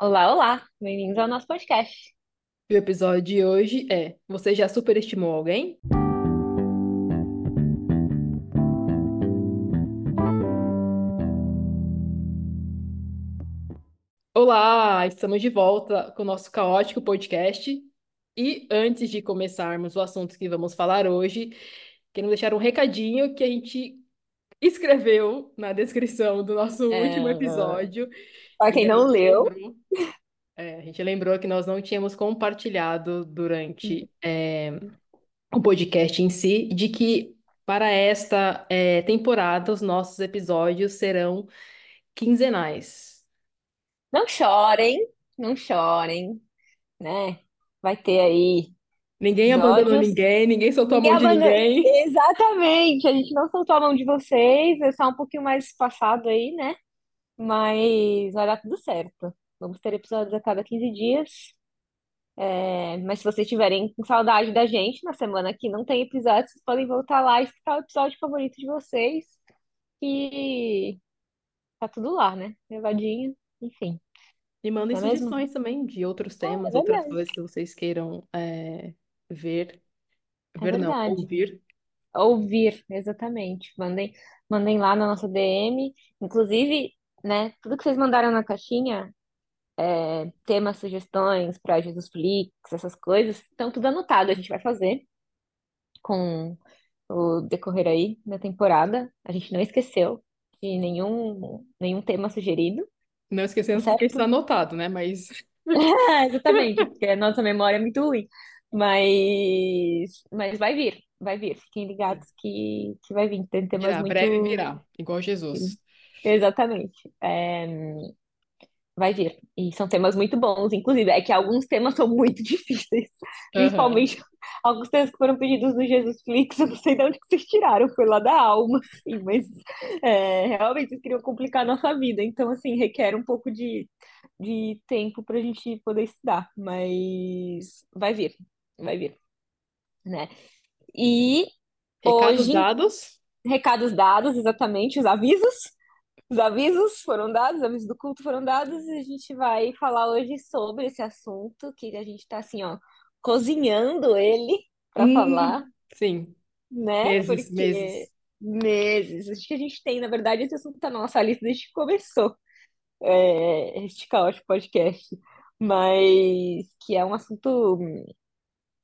Olá, olá, bem-vindos ao nosso podcast. E o episódio de hoje é: Você já superestimou alguém? Olá, estamos de volta com o nosso caótico podcast. E antes de começarmos o assunto que vamos falar hoje, queremos deixar um recadinho que a gente escreveu na descrição do nosso último É, episódio. Para quem a não leu, lembrou, é, a gente lembrou que nós não tínhamos compartilhado durante é, o podcast em si, de que para esta é, temporada os nossos episódios serão quinzenais. não chorem, não chorem, né? Vai ter aí Ninguém abandonou episódios. ninguém, ninguém soltou a Ninguém mão de ninguém. Exatamente, a gente não soltou a mão de vocês, é só um pouquinho mais espaçado aí, né? Mas vai dar tudo certo. Vamos ter episódios a cada 15 dias. É, mas se vocês tiverem com saudade da gente na semana que não tem episódio, vocês podem voltar lá e escutar o episódio favorito de vocês. E tá tudo lá, né? Gravadinho, enfim. E mandem é mesmo? sugestões também de outros É, é temas, outras coisas que vocês queiram é, ver. É Ver não, verdade. ouvir. Ouvir, exatamente. Mandem, mandem lá na nossa DM. Inclusive, né, tudo que vocês mandaram na caixinha, é, temas, sugestões para Jesus Flix, essas coisas, estão tudo anotado. A gente vai fazer com o decorrer aí da temporada. A gente não esqueceu de nenhum, nenhum tema sugerido, Não tá esquecendo porque está anotado, né? Mas É, exatamente, porque a nossa memória é muito ruim. Mas, mas vai vir, vai vir. Fiquem ligados que, que vai vir. Tem temas virá, breve muito. virá, igual Jesus. Exatamente. É, vai vir. E são temas muito bons, inclusive. É que alguns temas são muito difíceis. Aham. Principalmente alguns temas que foram pedidos no Jesus Flix. Eu não sei de onde que vocês tiraram. Foi lá da alma, assim. Mas é, realmente vocês queriam complicar a nossa vida. Então, assim, requer um pouco de, de tempo para a gente poder estudar. Mas vai vir, vai vir, né? E Recados hoje, dados. recados dados, exatamente, os avisos. Os avisos foram dados, os avisos do culto foram dados, e a gente vai falar hoje sobre esse assunto, que a gente tá assim, ó, cozinhando ele para falar, Hum, sim, né? meses, Porque meses. meses, acho que a gente tem, na verdade, esse assunto tá na nossa lista desde que começou é, este caótico podcast, mas que é um assunto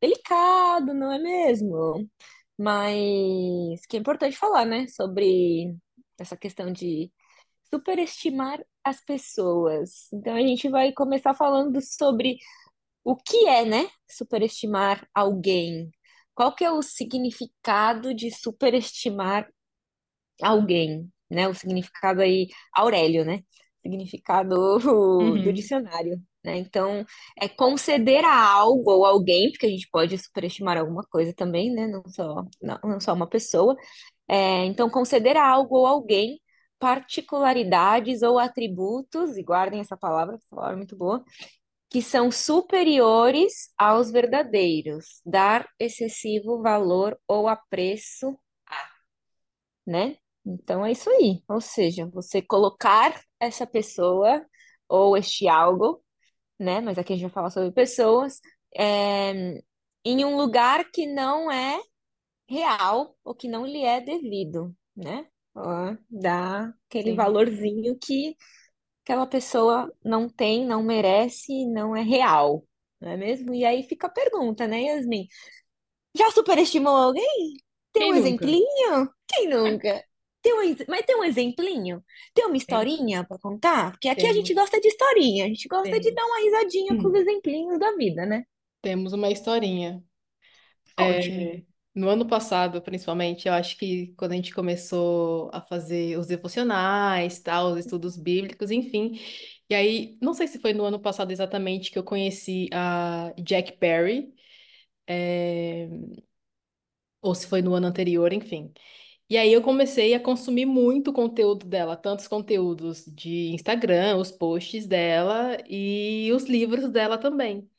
delicado, não é mesmo? Mas que é importante falar, né? Sobre essa questão de superestimar as pessoas. Então a gente vai começar falando sobre o que é, né? Superestimar alguém. Qual que é o significado de superestimar alguém, né? O significado aí, Aurélio, né? Significado do Uhum. dicionário, né? Então, é conceder a algo ou alguém, porque a gente pode superestimar alguma coisa também, né? Não só, não, não só uma pessoa. É, então, conceder a algo ou alguém particularidades ou atributos, e guardem essa palavra, essa palavra é muito boa, que são superiores aos verdadeiros, dar excessivo valor ou apreço né? Então é isso aí. Ou seja, você colocar essa pessoa ou este algo, né? Mas aqui a gente vai falar sobre pessoas, é, em um lugar que não é real ou que não lhe é devido, né? Ó, dá aquele Sim. valorzinho que aquela pessoa não tem, não merece, não é real, não é mesmo? E aí fica a pergunta, né, Yasmin? Já superestimou alguém? Tem Quem um nunca? exemplinho? Quem nunca? Tem um, mas tem um exemplinho? Tem uma historinha pra contar? Porque aqui a gente Temos, gosta de historinha, a gente gosta de dar uma risadinha com os Hum. exemplinhos da vida, né? Temos uma historinha. Conte-me. No ano passado, principalmente, eu acho que quando a gente começou a fazer os devocionais, tal, os estudos bíblicos, enfim. E aí, não sei se foi no ano passado exatamente que eu conheci a Jack Perry, é, ou se foi no ano anterior, enfim. E aí eu comecei a consumir muito conteúdo dela, tantos conteúdos de Instagram, os posts dela e os livros dela também.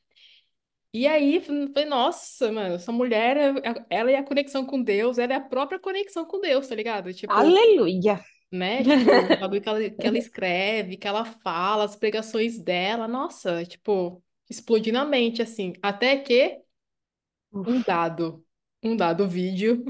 E aí, falei, nossa, mano, essa mulher, é- ela é a conexão com Deus, ela é a própria conexão com Deus, tá ligado? Tipo, Aleluia! né? Tipo, o bagulho que ela, que ela escreve, que ela fala, as pregações dela, nossa, tipo, explodiu na mente, assim. Até que um dado, um dado vídeo,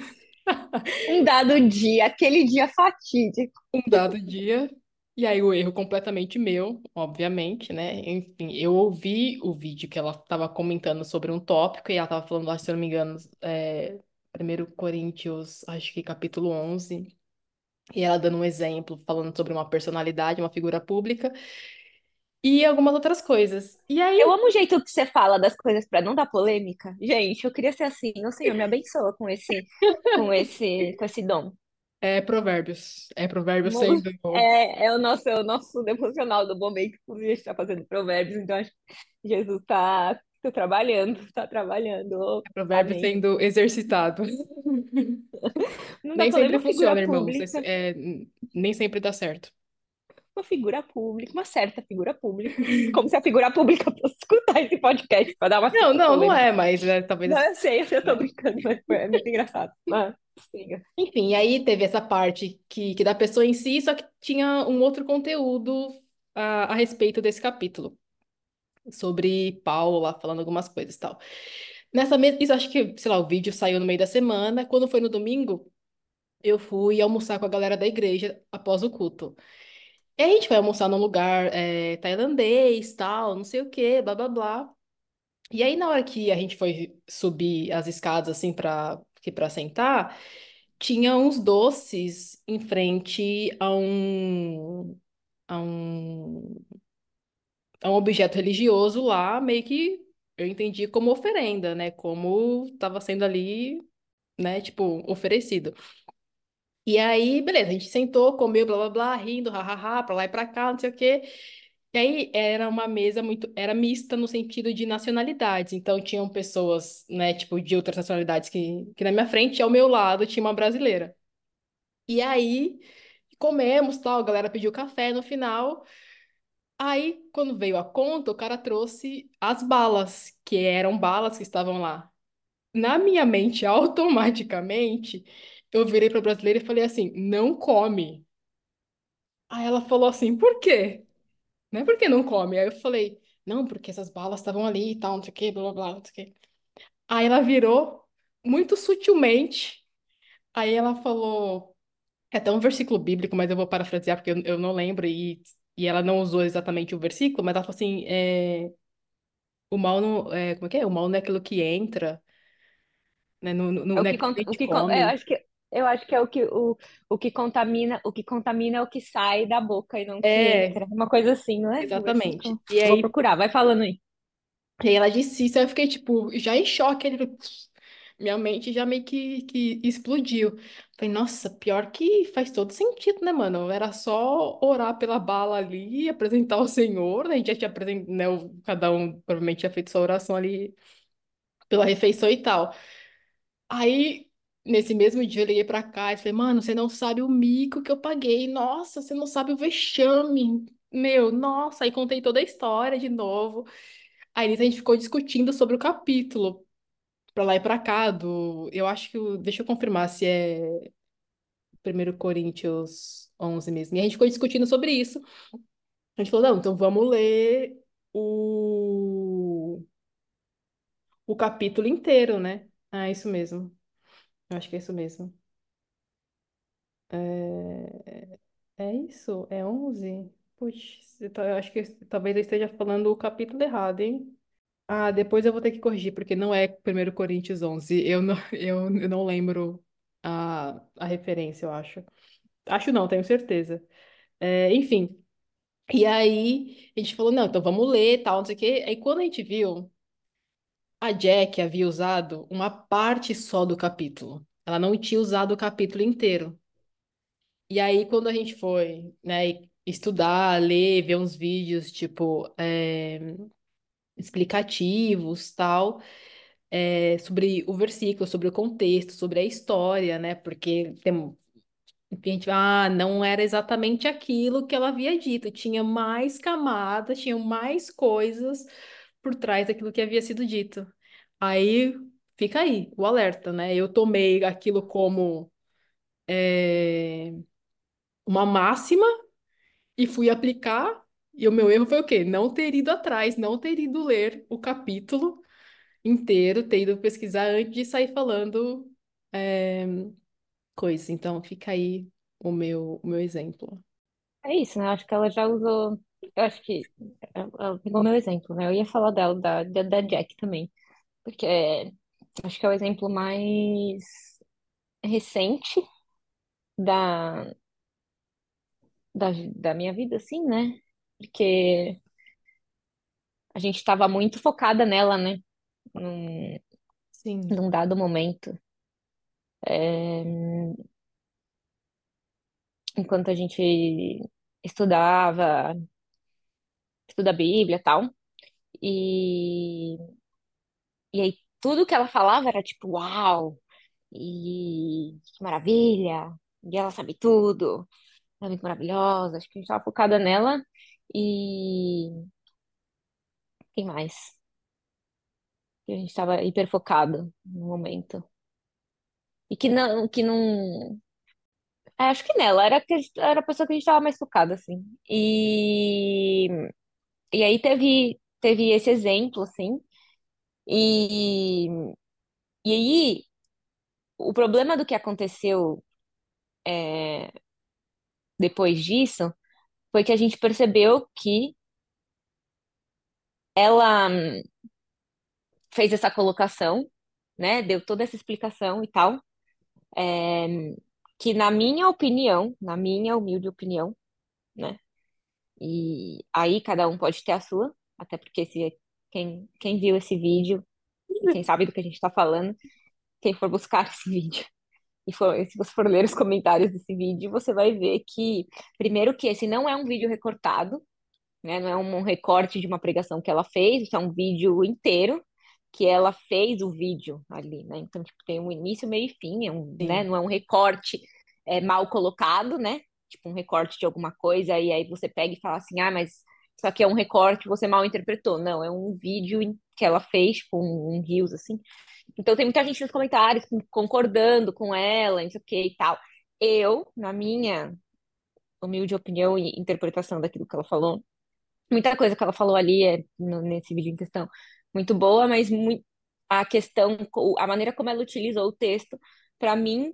Um dado dia, aquele dia fatídico. um dado dia, e aí o erro completamente meu, obviamente, né? Enfim, eu ouvi o vídeo que ela estava comentando sobre um tópico, e ela estava falando, acho, se eu não me engano, é, 1 Coríntios, acho que capítulo 11, e ela dando um exemplo, falando sobre uma personalidade, uma figura pública, e algumas outras coisas. E Eu aí, amo o jeito que você fala das coisas pra não dar polêmica. Gente, eu queria ser assim. O Senhor me abençoa com esse, com esse, com esse dom. É provérbios, é provérbios sendo, É, é o nosso, é o nosso devocional do momento, inclusive a gente está fazendo provérbios, então acho que Jesus está tá trabalhando, está trabalhando. É provérbios amém. sendo exercitado. Não Nem sempre funciona, irmãos, pública, é, nem sempre dá certo. uma figura pública, uma certa figura pública, como se a figura pública fosse escutar esse podcast para dar uma Não, não, não é, mas é, Não, talvez, eu sei, eu tô né? brincando, mas é muito engraçado. Mas, Enfim, e aí teve essa parte que, que da pessoa em si, só que tinha um outro conteúdo a, a respeito desse capítulo, sobre Paulo lá falando algumas coisas e tal. Nessa mesma, isso acho que, sei lá, o vídeo saiu no meio da semana. Quando foi no domingo, eu fui almoçar com a galera da igreja após o culto. E a gente foi almoçar num lugar é, tailandês, tal, não sei o quê, blá blá blá. E aí, na hora que a gente foi subir as escadas, assim, pra, que pra sentar, tinha uns doces em frente a um, a um, a um objeto religioso lá, meio que eu entendi como oferenda, né? Como estava sendo ali, né, tipo, oferecido. E aí, beleza, a gente sentou, comeu, blá blá blá, rindo, hahaha, pra lá e pra cá, não sei o quê. E aí era uma mesa muito, era mista no sentido de nacionalidades. Então tinham pessoas, né, tipo, de outras nacionalidades que, que na minha frente e ao meu lado tinha uma brasileira. E aí comemos, tal, a galera pediu café no final. Aí, quando veio a conta, o cara trouxe as balas, que eram balas que estavam lá. Na minha mente, automaticamente, eu virei para a brasileira e falei assim: não come. Aí ela falou assim: por quê? Não é porque não come. Aí eu falei: não, porque essas balas estavam ali e tal, não sei o quê, blá blá blá, não sei o quê. Aí ela virou muito sutilmente. Aí ela falou: é até um versículo bíblico, mas eu vou parafrasear porque eu, eu não lembro. E, e ela não usou exatamente o versículo, mas ela falou assim: é, o mal não. É, como é que é? O mal não é aquilo que entra, né? Não, não, É o é que, que o que, con- é, eu come. acho que, eu acho que é o que, o, o que contamina, o que contamina é o que sai da boca e não o que É, entra. Uma coisa assim, não é? O exatamente. E Vou aí procurar, vai falando aí. E aí ela disse isso, aí eu fiquei, tipo, já em choque. Ele, minha mente já meio que, que explodiu. Falei, nossa, pior que faz todo sentido, né, mano? Era só orar pela bala ali, apresentar ao Senhor, né? A gente já tinha apresentado, né? o- Cada um provavelmente tinha feito sua oração ali pela refeição e tal. Aí, nesse mesmo dia, eu liguei pra cá e falei, mano, você não sabe o mico que eu paguei. Nossa, você não sabe o vexame. Meu, nossa, aí contei toda a história de novo. Aí a gente ficou discutindo sobre o capítulo, pra lá e pra cá, do... Eu acho que... Deixa eu confirmar se é 1 Coríntios 11 mesmo. E a gente ficou discutindo sobre isso. A gente falou, não, então vamos ler o, o capítulo inteiro, né? Ah, isso mesmo. Eu acho que é isso mesmo. É, é isso? É 11? Puxa, eu eu acho que talvez eu esteja falando o capítulo errado, hein? Ah, depois eu vou ter que corrigir, porque não é 1 Coríntios 11. Eu não, eu, eu não lembro a, a referência, eu acho. Acho não, tenho certeza. É, enfim, e aí a gente falou, não, então vamos ler, tal, não sei o quê. Aí quando a gente viu, a Jack havia usado uma parte só do capítulo. Ela não tinha usado o capítulo inteiro. E aí quando a gente foi, né, estudar, ler, ver uns vídeos, tipo, é, explicativos, tal, é, sobre o versículo, sobre o contexto, sobre a história, né? Porque tem, enfim, a gente, ah, não era exatamente aquilo que ela havia dito, tinha mais camadas, tinha mais coisas por trás daquilo que havia sido dito. Aí fica aí o alerta, né? Eu tomei aquilo como é, uma máxima e fui aplicar. E o meu erro foi o quê? Não ter ido atrás, não ter ido ler o capítulo inteiro, ter ido pesquisar antes de sair falando é, coisa. Então, fica aí o meu, o meu exemplo. É isso, né? Acho que ela já usou. Eu acho que ela ela pegou meu exemplo, né? Eu ia falar dela, da, da, da Jack também. Porque é, acho que é o exemplo mais recente da, da, da minha vida, assim, né? Porque a gente estava muito focada nela, né? Num, Sim, num dado momento. É, enquanto a gente estudava, estuda a Bíblia e tal. E, e aí tudo que ela falava era tipo, uau, e que maravilha, e ela sabe tudo, ela é muito maravilhosa. Acho que a gente tava focada nela. E quem mais? Que a gente tava hiper focado no momento. E que não, que não. é, acho que nela, era, que era a pessoa que a gente tava mais focada, assim. E, e aí teve, teve esse exemplo, assim. E, e aí, o problema do que aconteceu é, depois disso foi que a gente percebeu que ela hum, fez essa colocação, né? Deu toda essa explicação e tal, é, que na minha opinião, na minha humilde opinião, né? E aí cada um pode ter a sua, até porque se quem, quem viu esse vídeo quem sabe do que a gente está falando, quem for buscar esse vídeo e for, se você for ler os comentários desse vídeo, você vai ver que, primeiro, que esse não é um vídeo recortado, né? Não é um recorte de uma pregação que ela fez, isso é um vídeo inteiro que ela fez o vídeo ali, né? Então, tipo, tem um início, meio e fim, é um, né? Não é um recorte é, mal colocado, né? Tipo, um recorte de alguma coisa, e aí você pega e fala assim, ah, mas isso aqui é um recorte, você mal interpretou. Não, é um vídeo que ela fez, tipo, um, um assim. Então tem muita gente nos comentários concordando com ela, não sei o que e tal. Eu, na minha humilde opinião e interpretação daquilo que ela falou, muita coisa que ela falou ali é, no- nesse vídeo em questão muito boa, mas mui- a questão, a maneira como ela utilizou o texto, para mim,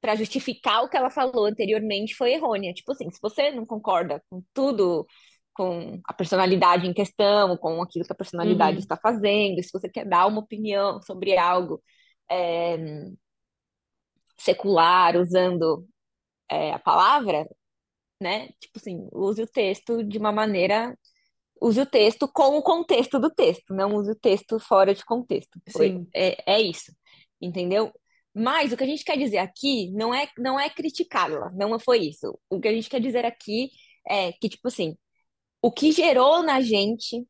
para justificar o que ela falou anteriormente, foi errônea. Tipo assim, se você não concorda com tudo, com a personalidade em questão, com aquilo que a personalidade Uhum, está fazendo, se você quer dar uma opinião sobre algo é, secular, usando é, a palavra, né? Tipo assim, use o texto de uma maneira use o texto com o contexto do texto, não use o texto fora de contexto. Foi, sim. é, é isso, entendeu? Mas o que a gente quer dizer aqui não é, não é criticá-la, não foi isso. O que a gente quer dizer aqui é que, tipo assim, o que gerou na gente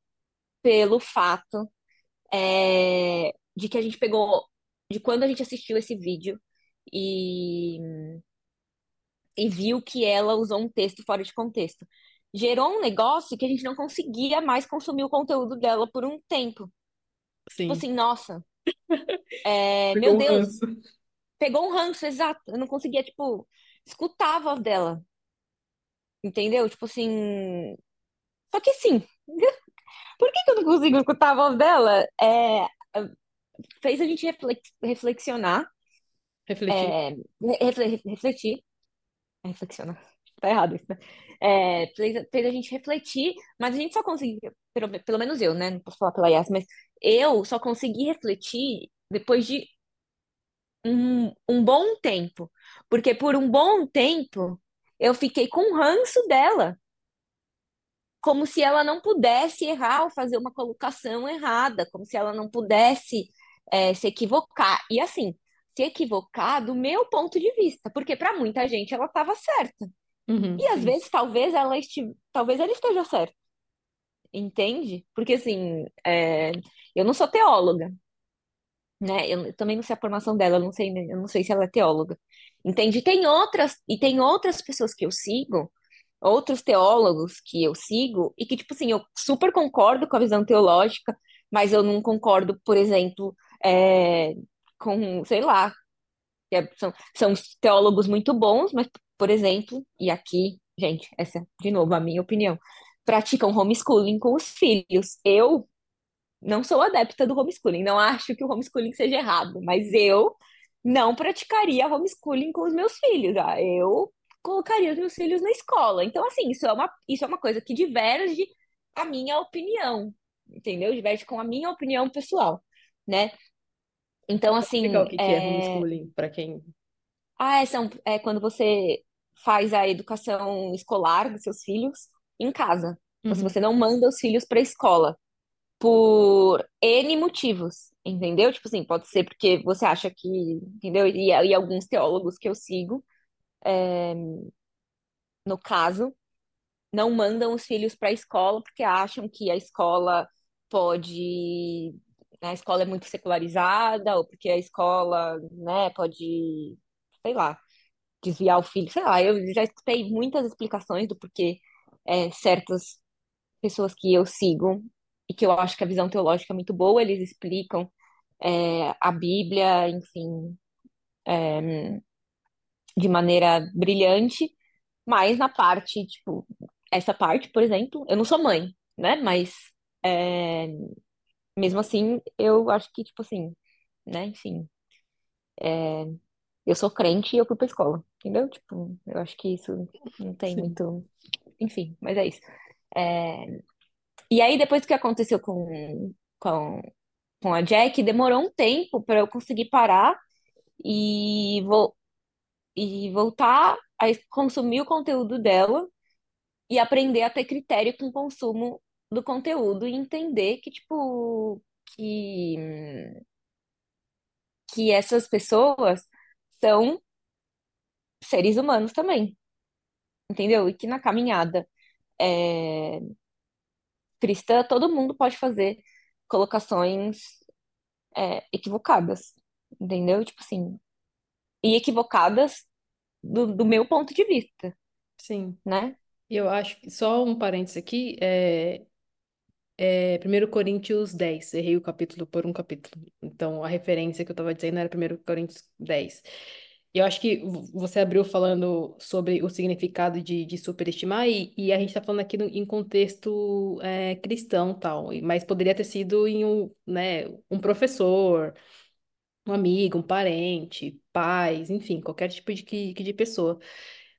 pelo fato é, de que a gente pegou, de quando a gente assistiu esse vídeo e e viu que ela usou um texto fora de contexto. Gerou um negócio que a gente não conseguia mais consumir o conteúdo dela por um tempo. Tipo Sim. assim, nossa, é, meu Pegou um Deus, ranço. pegou um ranço, exato. Eu não conseguia, tipo, escutar a voz dela, entendeu? Tipo assim. Só que sim, por que que eu não consigo escutar a voz dela? É, fez a gente reflex- reflexionar, Refletir. é, refle- refletir reflexionar. Tá errado isso, né? É, fez, fez a gente refletir, mas a gente só conseguiu, pelo, pelo menos eu, né? Não posso falar pela Yas, mas eu só consegui refletir depois de um, um bom tempo. Porque por um bom tempo eu fiquei com ranço dela, como se ela não pudesse errar ou fazer uma colocação errada, como se ela não pudesse, é, se equivocar. E assim, se equivocar do meu ponto de vista, porque para muita gente ela estava certa. Uhum, E às sim. vezes, talvez ela estive, talvez ela esteja certa, entende? Porque assim, é, eu não sou teóloga, né? Eu também não sei a formação dela, eu não sei, eu não sei se ela é teóloga. Entende? Tem outras, e tem outras pessoas que eu sigo, outros teólogos que eu sigo, e que, tipo assim, eu super concordo com a visão teológica, mas eu não concordo, por exemplo, é, com, sei lá. É- são, são teólogos muito bons, mas, por exemplo, e aqui, gente, essa, de novo, a minha opinião, praticam homeschooling com os filhos. Eu não sou adepta do homeschooling, não acho que o homeschooling seja errado, mas eu não praticaria homeschooling com os meus filhos. Ah, eu colocaria os meus filhos na escola. Então, assim, isso é uma, isso é uma coisa que diverge a minha opinião, entendeu? Diverge com a minha opinião pessoal, né? Então, assim, o que que é é... homeschooling para quem. Ah, é, são, é quando você faz a educação escolar dos seus filhos em casa. Então, Uhum, você não manda os filhos para a escola por N motivos, entendeu? Tipo assim, pode ser porque você acha que, entendeu? E, e alguns teólogos que eu sigo, no caso, não mandam os filhos para a escola porque acham que a escola pode, né, a escola é muito secularizada ou porque a escola, né, pode, sei lá, desviar o filho, sei lá. Eu já escutei muitas explicações do porquê é, certas pessoas que eu sigo e que eu acho que a visão teológica é muito boa, eles explicam é, a Bíblia, enfim, de maneira brilhante, mas na parte, tipo, essa parte, por exemplo, eu não sou mãe, né? Mas é, mesmo assim, eu acho que, tipo assim, né? Enfim, eu sou crente e eu fui pra escola, entendeu? Tipo, eu acho que isso não tem sim. muito. Enfim, mas é isso. É, E aí, depois que aconteceu com, com, com a Jack, demorou um tempo para eu conseguir parar e, vo e voltar a consumir o conteúdo dela e aprender a ter critério com o consumo do conteúdo e entender que, tipo, que, que essas pessoas são seres humanos também, entendeu? E que na caminhada é, cristã todo mundo pode fazer colocações é, equivocadas, entendeu? Tipo assim, e equivocadas do, do meu ponto de vista, Sim. né? E eu acho que só um parênteses aqui, é, é 1 Coríntios 10, errei o capítulo por um capítulo. Então, a referência que eu estava dizendo era 1 Coríntios 10. E eu acho que vo- você abriu falando sobre o significado de, de superestimar, e, e a gente está falando aqui no- em contexto é, cristão tal, mas poderia ter sido em um, né, um professor, um amigo, um parente, pais, enfim, qualquer tipo de, de pessoa.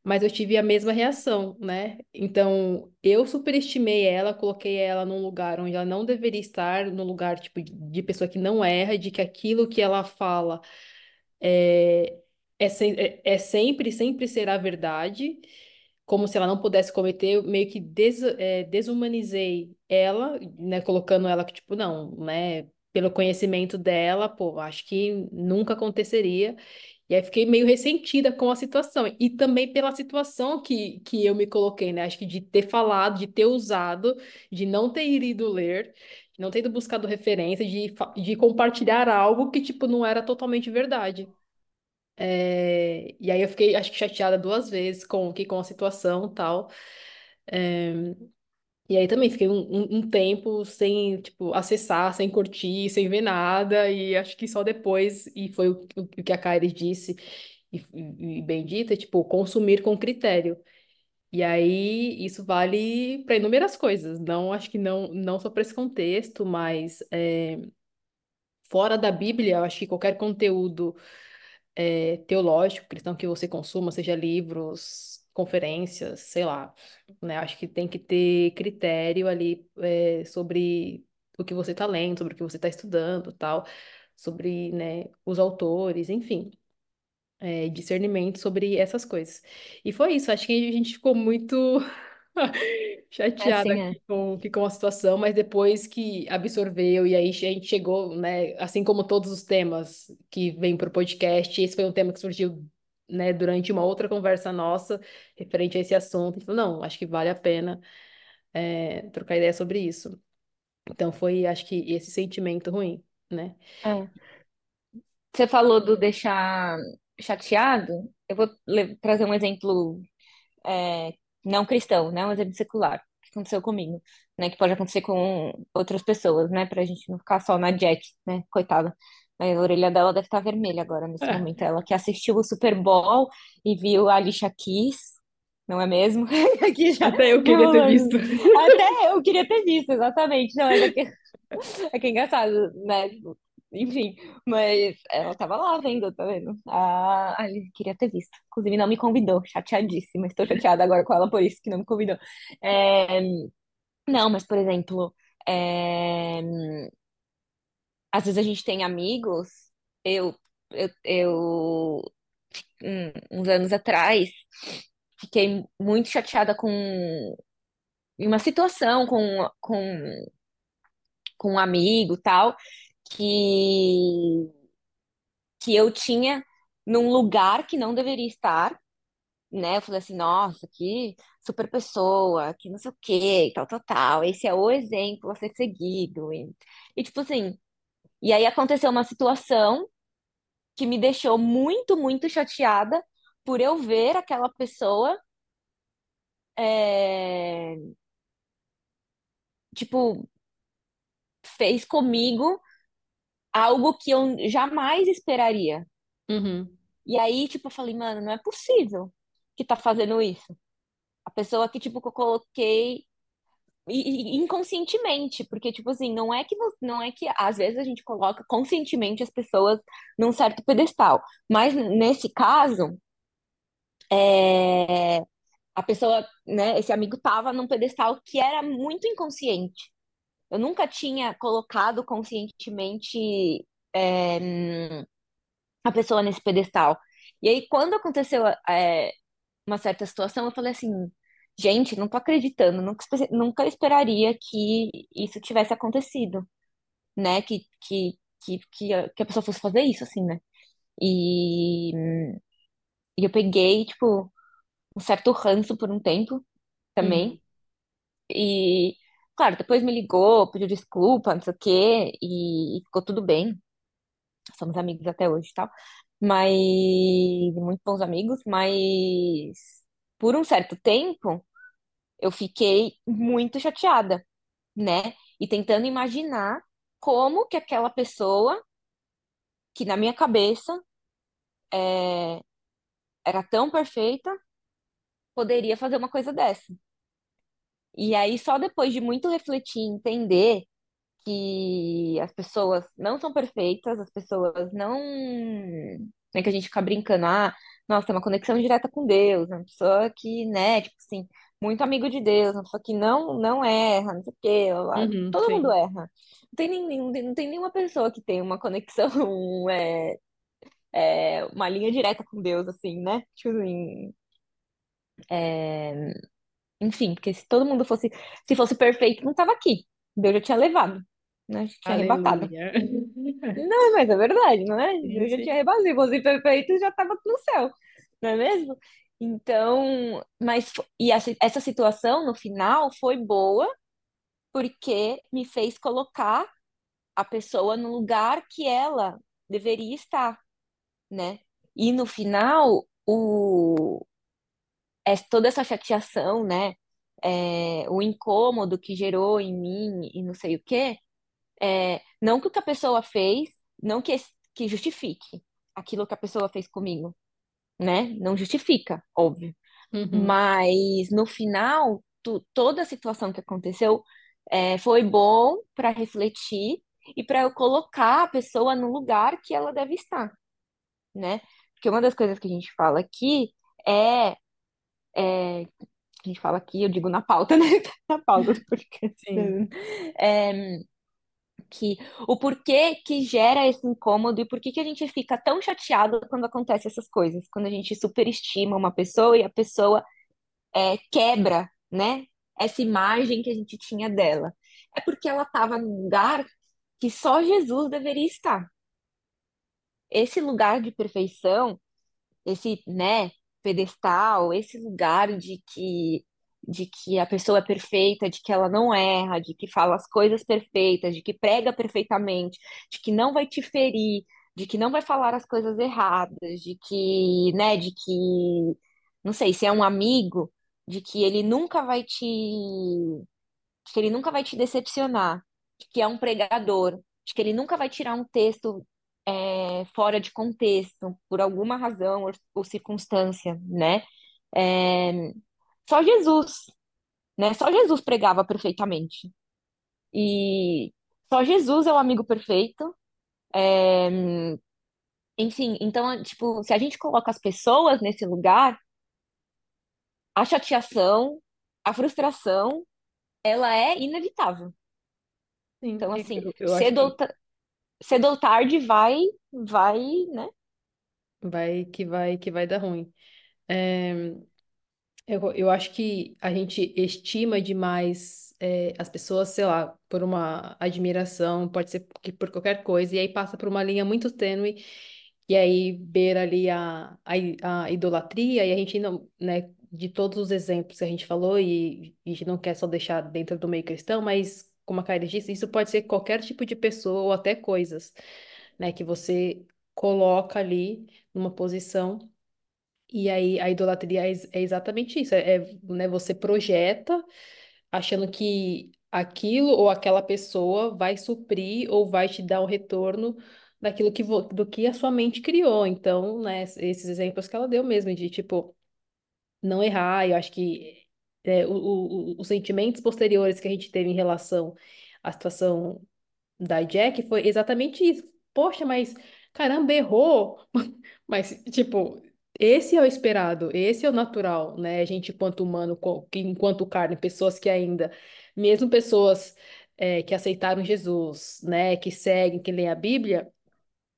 Mas eu tive a mesma reação, né? Então, eu superestimei ela, coloquei ela num lugar onde ela não deveria estar, num lugar, tipo, de pessoa que não erra, de que aquilo que ela fala é, é, sem- é, é sempre, sempre será verdade, como se ela não pudesse cometer, eu meio que des, é, desumanizei ela, né, colocando ela que, tipo, não, né, pelo conhecimento dela, pô, acho que nunca aconteceria, e aí fiquei meio ressentida com a situação, e também pela situação que, que eu me coloquei, né, acho que de ter falado, de ter usado, de não ter ido ler, de não ter ido buscado referência, de, de compartilhar algo que, tipo, não era totalmente verdade. É, e aí eu fiquei, acho que chateada duas vezes com, que, com a situação tal. É, e aí também fiquei um, um, um tempo sem, tipo, acessar, sem curtir, sem ver nada. E acho que só depois, e foi o, o que a Kairis disse, e, e, e bem dita, tipo, consumir com critério. E aí isso vale para inúmeras coisas. Não, acho que não, não só para esse contexto, mas é, fora da Bíblia, eu acho que qualquer conteúdo é, teológico, cristão que você consuma, seja livros, conferências, sei lá, né? Acho que tem que ter critério ali é, sobre o que você está lendo, sobre o que você está estudando, tal, sobre, né, os autores, enfim, é, discernimento sobre essas coisas. E foi isso, acho que a gente ficou muito chateada assim, é. com, com a situação, mas depois que absorveu e aí a gente chegou, né, assim como todos os temas que vêm para o podcast, esse foi um tema que surgiu, né, durante uma outra conversa nossa referente a esse assunto. Então, não, acho que vale a pena é, trocar ideia sobre isso. Então foi, acho que esse sentimento ruim, né? É. Você falou do deixar chateado. Eu vou trazer um exemplo é, não cristão, né? Um exemplo secular que aconteceu comigo, né? Que pode acontecer com outras pessoas, né? Pra gente não ficar só na Jack, né? Coitada. A orelha dela deve estar vermelha agora, nesse momento. Ela que assistiu o Super Bowl e viu a Alicia Keys, não é mesmo? Aqui já... Até eu queria ter visto. Até eu queria ter visto, exatamente. Não, é que, é que é engraçado, né? Enfim, mas ela tava lá vendo, tá vendo? Ah, queria ter visto. Inclusive, não me convidou, chateadíssima. Estou chateada agora com ela por isso que não me convidou. É, Não, mas, por exemplo, é, às vezes a gente tem amigos. Eu, eu, eu um- uns anos atrás, fiquei muito chateada com uma situação com, com, com um amigo tal, que que eu tinha num lugar que não deveria estar, né? Eu falei assim, nossa, que super pessoa, que não sei o quê, tal, tal, tal. Esse é o exemplo a ser seguido. E, e tipo assim, e aí aconteceu uma situação que me deixou muito, muito chateada por eu ver aquela pessoa, é, tipo, fez comigo algo que eu jamais esperaria. Uhum, E aí, tipo, eu falei, mano, não é possível que tá fazendo isso. A pessoa que, tipo, que eu coloquei e- e- inconscientemente, porque, tipo assim, não é que não é que às vezes a gente coloca conscientemente as pessoas num certo pedestal, mas nesse caso, é, a pessoa, né, esse amigo tava num pedestal que era muito inconsciente. Eu nunca tinha colocado conscientemente, é, a pessoa nesse pedestal. E aí, quando aconteceu, é, uma certa situação, eu falei assim, gente, não tô acreditando, nunca, nunca esperaria que isso tivesse acontecido, né? Que, que, que, que, a, que a pessoa fosse fazer isso, assim, né? E, e eu peguei, tipo, um certo ranço por um tempo uhum, também. E, claro, depois me ligou, pediu desculpa, não sei o quê, e, e ficou tudo bem. Somos amigos até hoje e tal. Mas, muito bons amigos, mas por um certo tempo eu fiquei muito chateada, né? E tentando imaginar como que aquela pessoa, que na minha cabeça é, era tão perfeita, poderia fazer uma coisa dessa. E aí, só depois de muito refletir e entender que as pessoas não são perfeitas, as pessoas não. Né, que a gente fica brincando, ah, nossa, tem uma conexão direta com Deus, uma pessoa que, né, tipo assim, muito amigo de Deus, uma pessoa que não, não erra, não sei o quê, uhum, todo mundo sim. erra. Não tem, nem, não tem nenhuma pessoa que tem uma conexão, é, é, uma linha direta com Deus, assim, né? Tipo assim, é, enfim, porque se todo mundo fosse, se fosse perfeito, não tava aqui. Deus já tinha levado, né? Já tinha arrebatado. Aleluia. Não, mas é verdade, não é? Eu já tinha sim. rebatido, se fosse perfeito, já estava no céu, não é mesmo? Então, mas e essa, essa situação no final foi boa porque me fez colocar a pessoa no lugar que ela deveria estar, né? E no final, o, é, toda essa chateação, né? É, o incômodo que gerou em mim e não sei o quê, é, não que o que a pessoa fez, não que, que justifique aquilo que a pessoa fez comigo, né? Não justifica, óbvio. Uhum, Mas no final, tu- toda a situação que aconteceu é, foi bom para refletir e para eu colocar a pessoa no lugar que ela deve estar, né? Porque uma das coisas que a gente fala aqui é, é a gente fala aqui, eu digo na pauta, né? Na pauta do podcast. sim. É, que o porquê que gera esse incômodo e por que que a gente fica tão chateado quando acontecem essas coisas, quando a gente superestima uma pessoa e a pessoa é, quebra, né, essa imagem que a gente tinha dela. É porque ela estava num lugar que só Jesus deveria estar. Esse lugar de perfeição esse, né, pedestal, esse lugar de que de que a pessoa é perfeita, de que ela não erra, de que fala as coisas perfeitas, de que prega perfeitamente, de que não vai te ferir, de que não vai falar as coisas erradas, de que, né, de que, não sei, se é um amigo, de que ele nunca vai te, de que ele nunca vai te decepcionar, de que é um pregador, de que ele nunca vai tirar um texto é, fora de contexto, por alguma razão ou, ou circunstância, né? É, só Jesus, né? Só Jesus pregava perfeitamente. E só Jesus é o amigo perfeito. É, enfim, então, tipo, se a gente coloca as pessoas nesse lugar, a chateação, a frustração, ela é inevitável. Sim, Então, assim, eu, eu cedo ou, que cedo ou tarde vai, vai, né? vai que vai que vai dar ruim. É, Eu, eu acho que a gente estima demais é, as pessoas, sei lá, por uma admiração, pode ser que por qualquer coisa, e aí passa por uma linha muito tênue, e aí beira ali a, a, a idolatria, e a gente não, né, de todos os exemplos que a gente falou, e, e a gente não quer só deixar dentro do meio cristão, mas, como a Karen disse, isso pode ser qualquer tipo de pessoa ou até coisas, né, que você coloca ali numa posição. E aí a idolatria é, é exatamente isso, é, é, né, você projeta achando que aquilo ou aquela pessoa vai suprir ou vai te dar o retorno daquilo que do que a sua mente criou. Então, né, esses exemplos que ela deu mesmo de tipo não errar, eu acho que é, o- o- os sentimentos posteriores que a gente teve em relação à situação da Jack foi exatamente isso. Poxa, mas caramba, errou. Mas, tipo, esse é o esperado, esse é o natural, né? A gente, enquanto humano, enquanto carne, pessoas que ainda, mesmo pessoas é, que aceitaram Jesus, né, que seguem, que leem a Bíblia,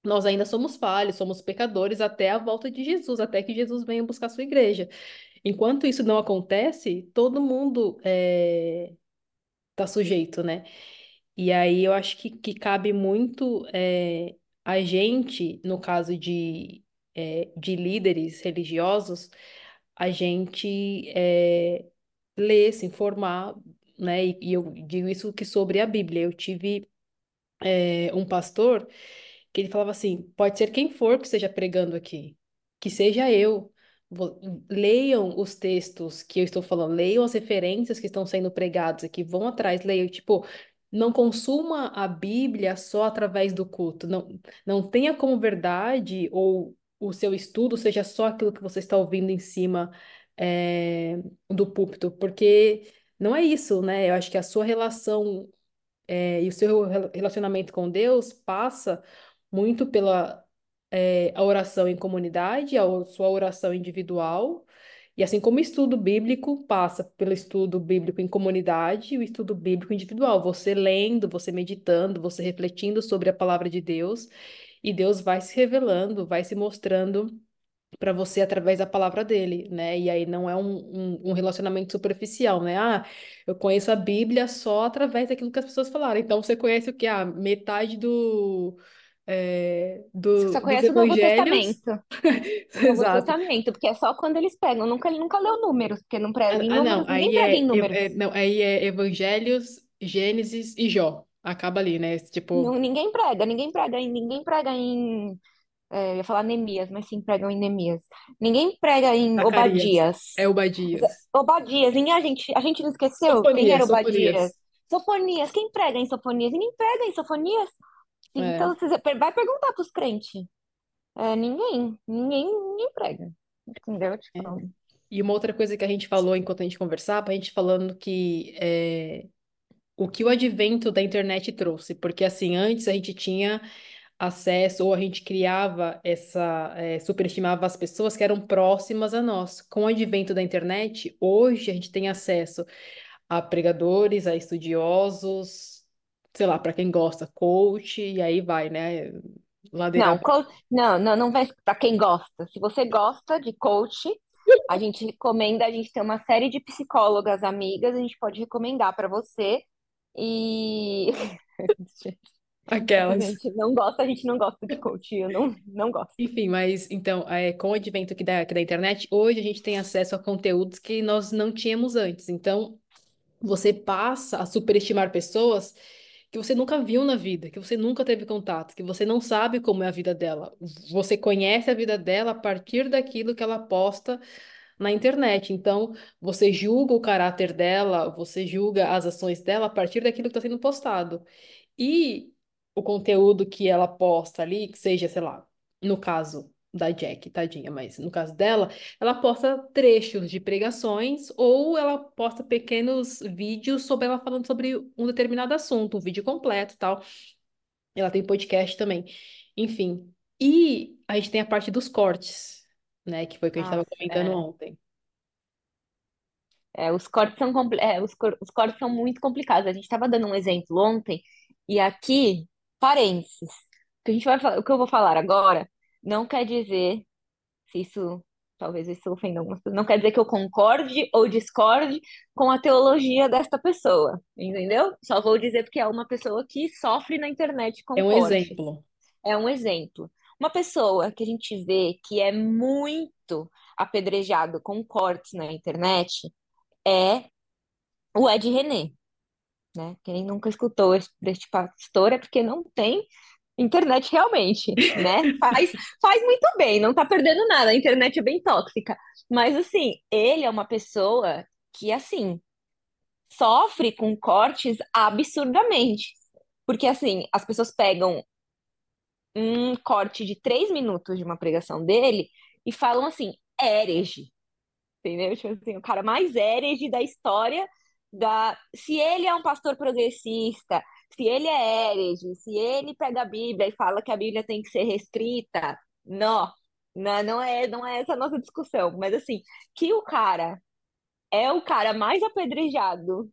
nós ainda somos falhos, somos pecadores até a volta de Jesus, até que Jesus venha buscar sua igreja. Enquanto isso não acontece, todo mundo é, tá sujeito, né? E aí eu acho que, que cabe muito eh, a gente, no caso de, eh, de líderes religiosos, a gente eh, ler, se informar, né? E, e eu digo isso que sobre a Bíblia. Eu tive eh, um pastor que ele falava assim: pode ser quem for que esteja pregando aqui, que seja eu. Leiam os textos que eu estou falando, leiam as referências que estão sendo pregadas aqui, vão atrás, leiam, tipo, não consuma a Bíblia só através do culto, não, não tenha como verdade ou o seu estudo seja só aquilo que você está ouvindo em cima eh, do púlpito, porque não é isso, né? Eu acho que a sua relação é, e o seu rela- relacionamento com Deus passa muito pela é, a oração em comunidade, a sua oração individual, e assim como o estudo bíblico passa pelo estudo bíblico em comunidade e o estudo bíblico individual, você lendo, você meditando, você refletindo sobre a palavra de Deus, e Deus vai se revelando, vai se mostrando para você através da palavra dele, né? E aí não é um, um, um relacionamento superficial, né? Ah, eu conheço a Bíblia só através daquilo que as pessoas falaram. Então você conhece o que? Ah, metade do, é, Você do, só dos conhece o Novo. Testamento. O Novo. Testamento, porque é só quando eles pegam. Nunca, ele nunca leu números, porque não Ah, prega em ah, não, números. Ninguém aí prega é, números. é- não, aí é Evangelhos, Gênesis e Jó. Acaba ali, né? Tipo, Não, ninguém prega, ninguém prega em, ninguém prega em, é, eu ia falar Neemias, mas sim pregam em Neemias. Ninguém prega em Zacarias, Obadias. é Obadias. Obadias, ninguém, a gente, a gente não esqueceu quem era Obadias? Sofonias. Sofonias, quem prega em Sofonias? Ninguém prega em Sofonias. É. Então, você vai perguntar para os crentes. É, ninguém, ninguém, ninguém prega. Entendeu? é. Tipo, E uma outra coisa que a gente falou enquanto a gente conversava, a gente falando que é, o que o advento da internet trouxe, porque assim, antes a gente tinha acesso ou a gente criava essa, é, superestimava as pessoas que eram próximas a nós. Com o advento da internet, hoje a gente tem acesso a pregadores, a estudiosos, sei lá, para quem gosta, coach, e aí vai, né? Ladeira. Não, não, não, não vai para quem gosta. Se você gosta de coach, a gente recomenda, a gente tem uma série de psicólogas amigas, a gente pode recomendar para você. E a Aquelas. gente não gosta, a gente não gosta de coach, eu não, não gosto. Enfim, mas então, é, com o advento aqui da, aqui da internet, hoje a gente tem acesso a conteúdos que nós não tínhamos antes. Então, você passa a superestimar pessoas que você nunca viu na vida, que você nunca teve contato, que você não sabe como é a vida dela. Você conhece a vida dela a partir daquilo que ela posta na internet. Então, você julga o caráter dela, você julga as ações dela a partir daquilo que está sendo postado. E o conteúdo que ela posta ali, que seja, sei lá, no caso da Jack, tadinha, mas no caso dela, ela posta trechos de pregações ou ela posta pequenos vídeos sobre ela falando sobre um determinado assunto, um vídeo completo, tal. Ela tem podcast também. Enfim. E a gente tem a parte dos cortes, né, que foi o que a gente estava Nossa, comentando é. ontem. É, os cortes são, compli- é, os, cor- os cortes são muito complicados. A gente estava dando um exemplo ontem, e aqui, parênteses, o que a gente vai, fa- o que eu vou falar agora não quer dizer, se isso, talvez isso ofenda algumas pessoas, não quer dizer que eu concorde ou discorde com a teologia desta pessoa, entendeu? Só vou dizer porque é uma pessoa que sofre na internet com É um cortes. exemplo. É um exemplo. Uma pessoa que a gente vê que é muito apedrejado com cortes na internet é o Ed René, né? Quem nunca escutou deste pastor é porque não tem internet realmente, né? Faz, faz muito bem, não tá perdendo nada. A internet é bem tóxica. Mas, assim, ele é uma pessoa que, assim, sofre com cortes absurdamente. Porque, assim, as pessoas pegam um corte de três minutos de uma pregação dele e falam assim, herege. Entendeu? Tipo assim, o cara mais herege da história da. Se ele é um pastor progressista, se ele é herege, se ele pega a Bíblia e fala que a Bíblia tem que ser reescrita, não, não, não é, não é essa a nossa discussão. Mas assim, que o cara é o cara mais apedrejado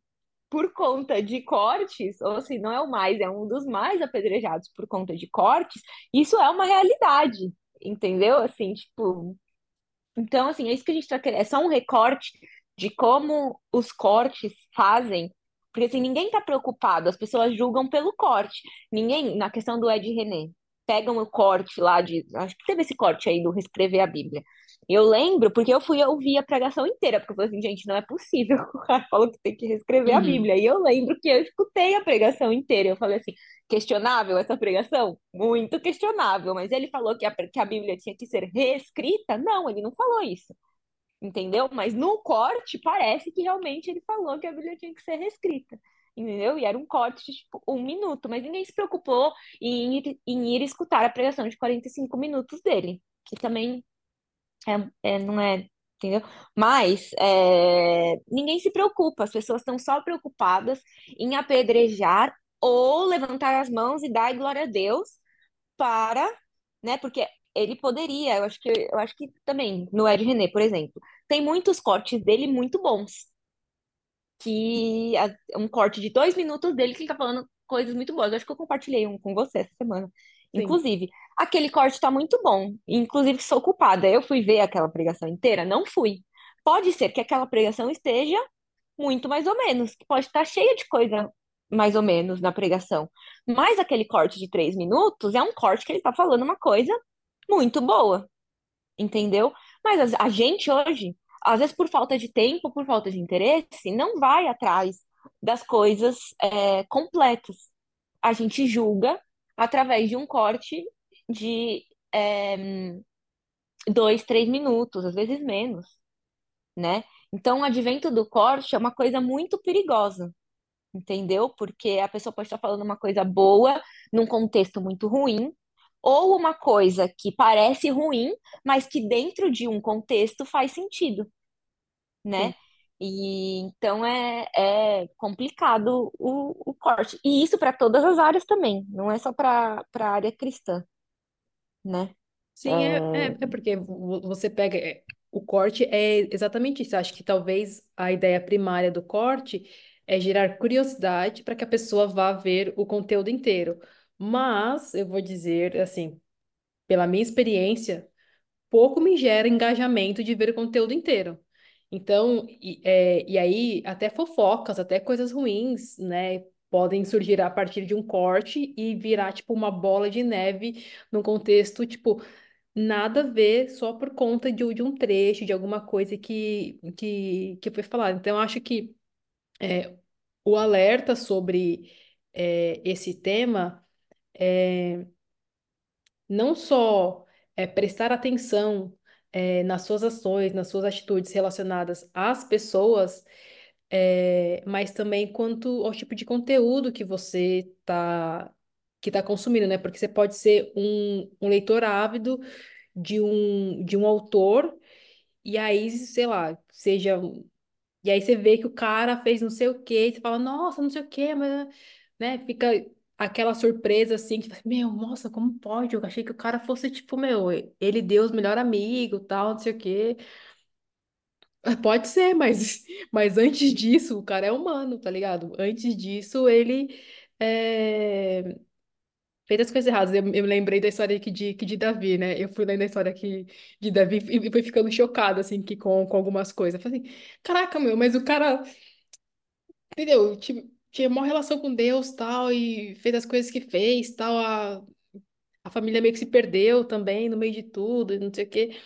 por conta de cortes, ou se não é o mais, é um dos mais apedrejados por conta de cortes, isso é uma realidade, entendeu? Assim, tipo, então, assim, é isso que a gente está querendo. É só um recorte de como os cortes fazem. Porque, assim, ninguém está preocupado. As pessoas julgam pelo corte. Ninguém, na questão do Ed René, pegam o corte lá de... Acho que teve esse corte aí do Reescrever a Bíblia. Eu lembro, porque eu fui ouvir a pregação inteira, porque eu falei assim, gente, não é possível. O cara falou que tem que reescrever a Uhum. Bíblia. E eu lembro que eu escutei a pregação inteira. Eu falei assim, questionável essa pregação? Muito questionável, mas ele falou que a, que a Bíblia tinha que ser reescrita? Não, ele não falou isso, entendeu? Mas no corte parece que realmente ele falou que a Bíblia tinha que ser reescrita, entendeu? E era um corte de tipo um minuto, mas ninguém se preocupou em ir, em ir escutar a pregação de 45 minutos dele, que também é, é, não é. Entendeu? Mas é, ninguém se preocupa, as pessoas estão só preocupadas em apedrejar ou levantar as mãos e dar glória a Deus para, né? Porque ele poderia, eu acho que eu acho que também no Ed René, por exemplo, tem muitos cortes dele muito bons, que um corte de dois minutos dele que ele tá falando coisas muito boas. Eu acho que eu compartilhei um com você essa semana. Sim. Inclusive, aquele corte tá muito bom. Inclusive, sou culpada. Eu fui ver aquela pregação inteira? Não fui. Pode ser que aquela pregação esteja muito mais ou menos, que pode estar cheia de coisa mais ou menos na pregação. Mas aquele corte de três minutos é um corte que ele tá falando uma coisa muito boa, entendeu? Mas a a gente hoje, às vezes por falta de tempo, por falta de interesse, não vai atrás das coisas é, completas. A gente julga através de um corte de é, dois, três minutos, às vezes menos, né? Então, o advento do corte é uma coisa muito perigosa, entendeu? Porque a pessoa pode estar falando uma coisa boa num contexto muito ruim, ou uma coisa que parece ruim, mas que dentro de um contexto faz sentido, Sim. né? E então é, é complicado o, o corte. E isso para todas as áreas também, não é só para para a área cristã, né? Sim, é, é, é porque vo- você pega. é, o corte é exatamente isso. Acho que talvez a ideia primária do corte é gerar curiosidade para que a pessoa vá ver o conteúdo inteiro. Mas eu vou dizer, assim, pela minha experiência, pouco me gera engajamento de ver o conteúdo inteiro. Então, e, é, e aí, até fofocas, até coisas ruins, né? Podem surgir a partir de um corte e virar, tipo, uma bola de neve num contexto, tipo nada a ver só por conta de, de um trecho, de alguma coisa que, que, que foi falado. Então, acho que é, o alerta sobre é, esse tema é não só é, prestar atenção é, nas suas ações, nas suas atitudes relacionadas às pessoas, é, mas também quanto ao tipo de conteúdo que você está que está consumindo, né? Porque você pode ser um, um leitor ávido de um, de um autor, e aí, sei lá, seja. E aí você vê que o cara fez não sei o quê, e você fala, nossa, não sei o quê, mas, né? Fica aquela surpresa assim, que, meu, nossa, como pode? Eu achei que o cara fosse, tipo, meu, ele deu os melhor amigo, tal, não sei o quê. Pode ser, mas, mas antes disso, o cara é humano, tá ligado? Antes disso, ele é, fez as coisas erradas. Eu, eu lembrei da história aqui de, que de Davi, né? Eu fui lendo a história aqui de Davi e fui ficando chocada, assim, que com, com algumas coisas. Falei assim, caraca, meu, mas o cara, entendeu? Tinha, tinha uma relação com Deus, tal, e fez as coisas que fez, tal, a, a família meio que se perdeu também no meio de tudo, e não sei o quê.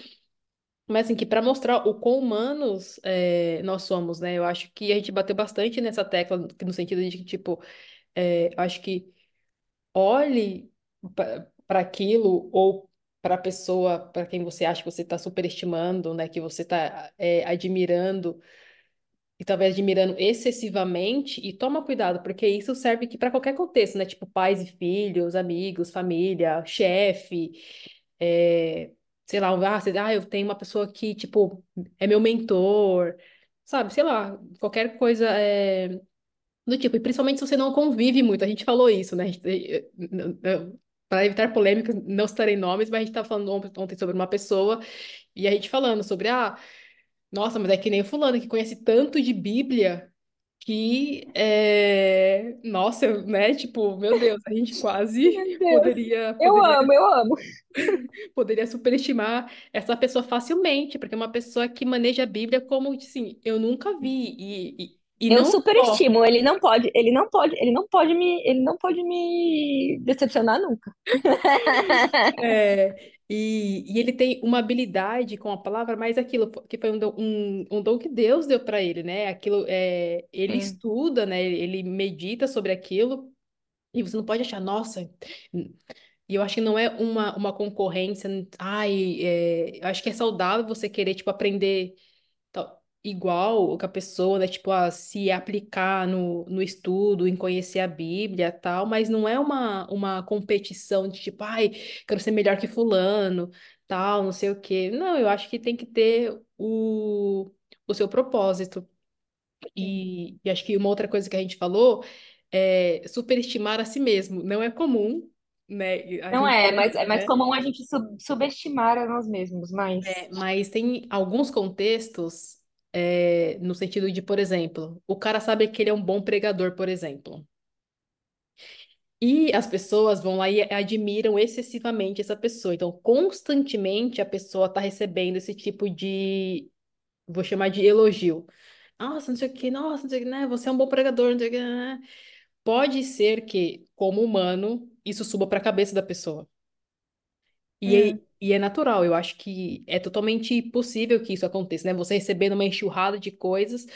Mas assim, que para mostrar o quão humanos é, nós somos, né? Eu acho que a gente bateu bastante nessa tecla, no sentido de que, tipo, é, acho que olhe para aquilo ou para a pessoa para quem você acha que você está superestimando, né? Que você está admirando e talvez admirando excessivamente e toma cuidado, porque isso serve para qualquer contexto, né? Tipo pais e filhos, amigos, família, chefe, é, sei lá, ah, você- ah, eu tenho uma pessoa que, tipo, é meu mentor, sabe? Sei lá, qualquer coisa é, do tipo, e principalmente se você não convive muito, a gente falou isso, né? Para evitar polêmicas, não citarei nomes, mas a gente estava falando ontem sobre uma pessoa e a gente falando sobre, ah, nossa, mas é que nem o fulano que conhece tanto de Bíblia que é... Nossa, né? Tipo, meu Deus, a gente quase Deus. poderia Eu poderia amo, eu amo. poderia superestimar essa pessoa facilmente, porque é uma pessoa que maneja a Bíblia como assim, eu nunca vi e, e, e Eu superestimo, ele não pode, ele não pode, ele não pode me, ele não pode me decepcionar nunca. É, e, e ele tem uma habilidade com a palavra, mas aquilo que foi um dom, um, um dom que Deus deu para ele, né? Aquilo, é, ele estuda, né? Ele medita sobre aquilo, e você não pode achar, nossa. E eu acho que não é uma, uma concorrência, ai, é, eu acho que é saudável você querer, tipo, aprender igual que a pessoa, né? Tipo, a se aplicar no, no estudo, em conhecer a Bíblia e tal, mas não é uma, uma competição de tipo, ai, quero ser melhor que fulano, tal, não sei o quê. Não, eu acho que tem que ter o, o seu propósito. E, e acho que uma outra coisa que a gente falou é superestimar a si mesmo. Não é comum, né? A Não gente é, mas é mais né? comum a gente sub- subestimar a nós mesmos, mas É, mas tem alguns contextos, é, no sentido de, por exemplo, o cara sabe que ele é um bom pregador, por exemplo. E as pessoas vão lá e admiram excessivamente essa pessoa. Então, constantemente a pessoa está recebendo esse tipo de, vou chamar de elogio. Nossa, não sei o que, nossa, não sei o que, né? Você é um bom pregador, não sei o que, né? Pode ser que, como humano, isso suba para a cabeça da pessoa. E é, e é natural, eu acho que é totalmente possível que isso aconteça, né? Você recebendo uma enxurrada de coisas,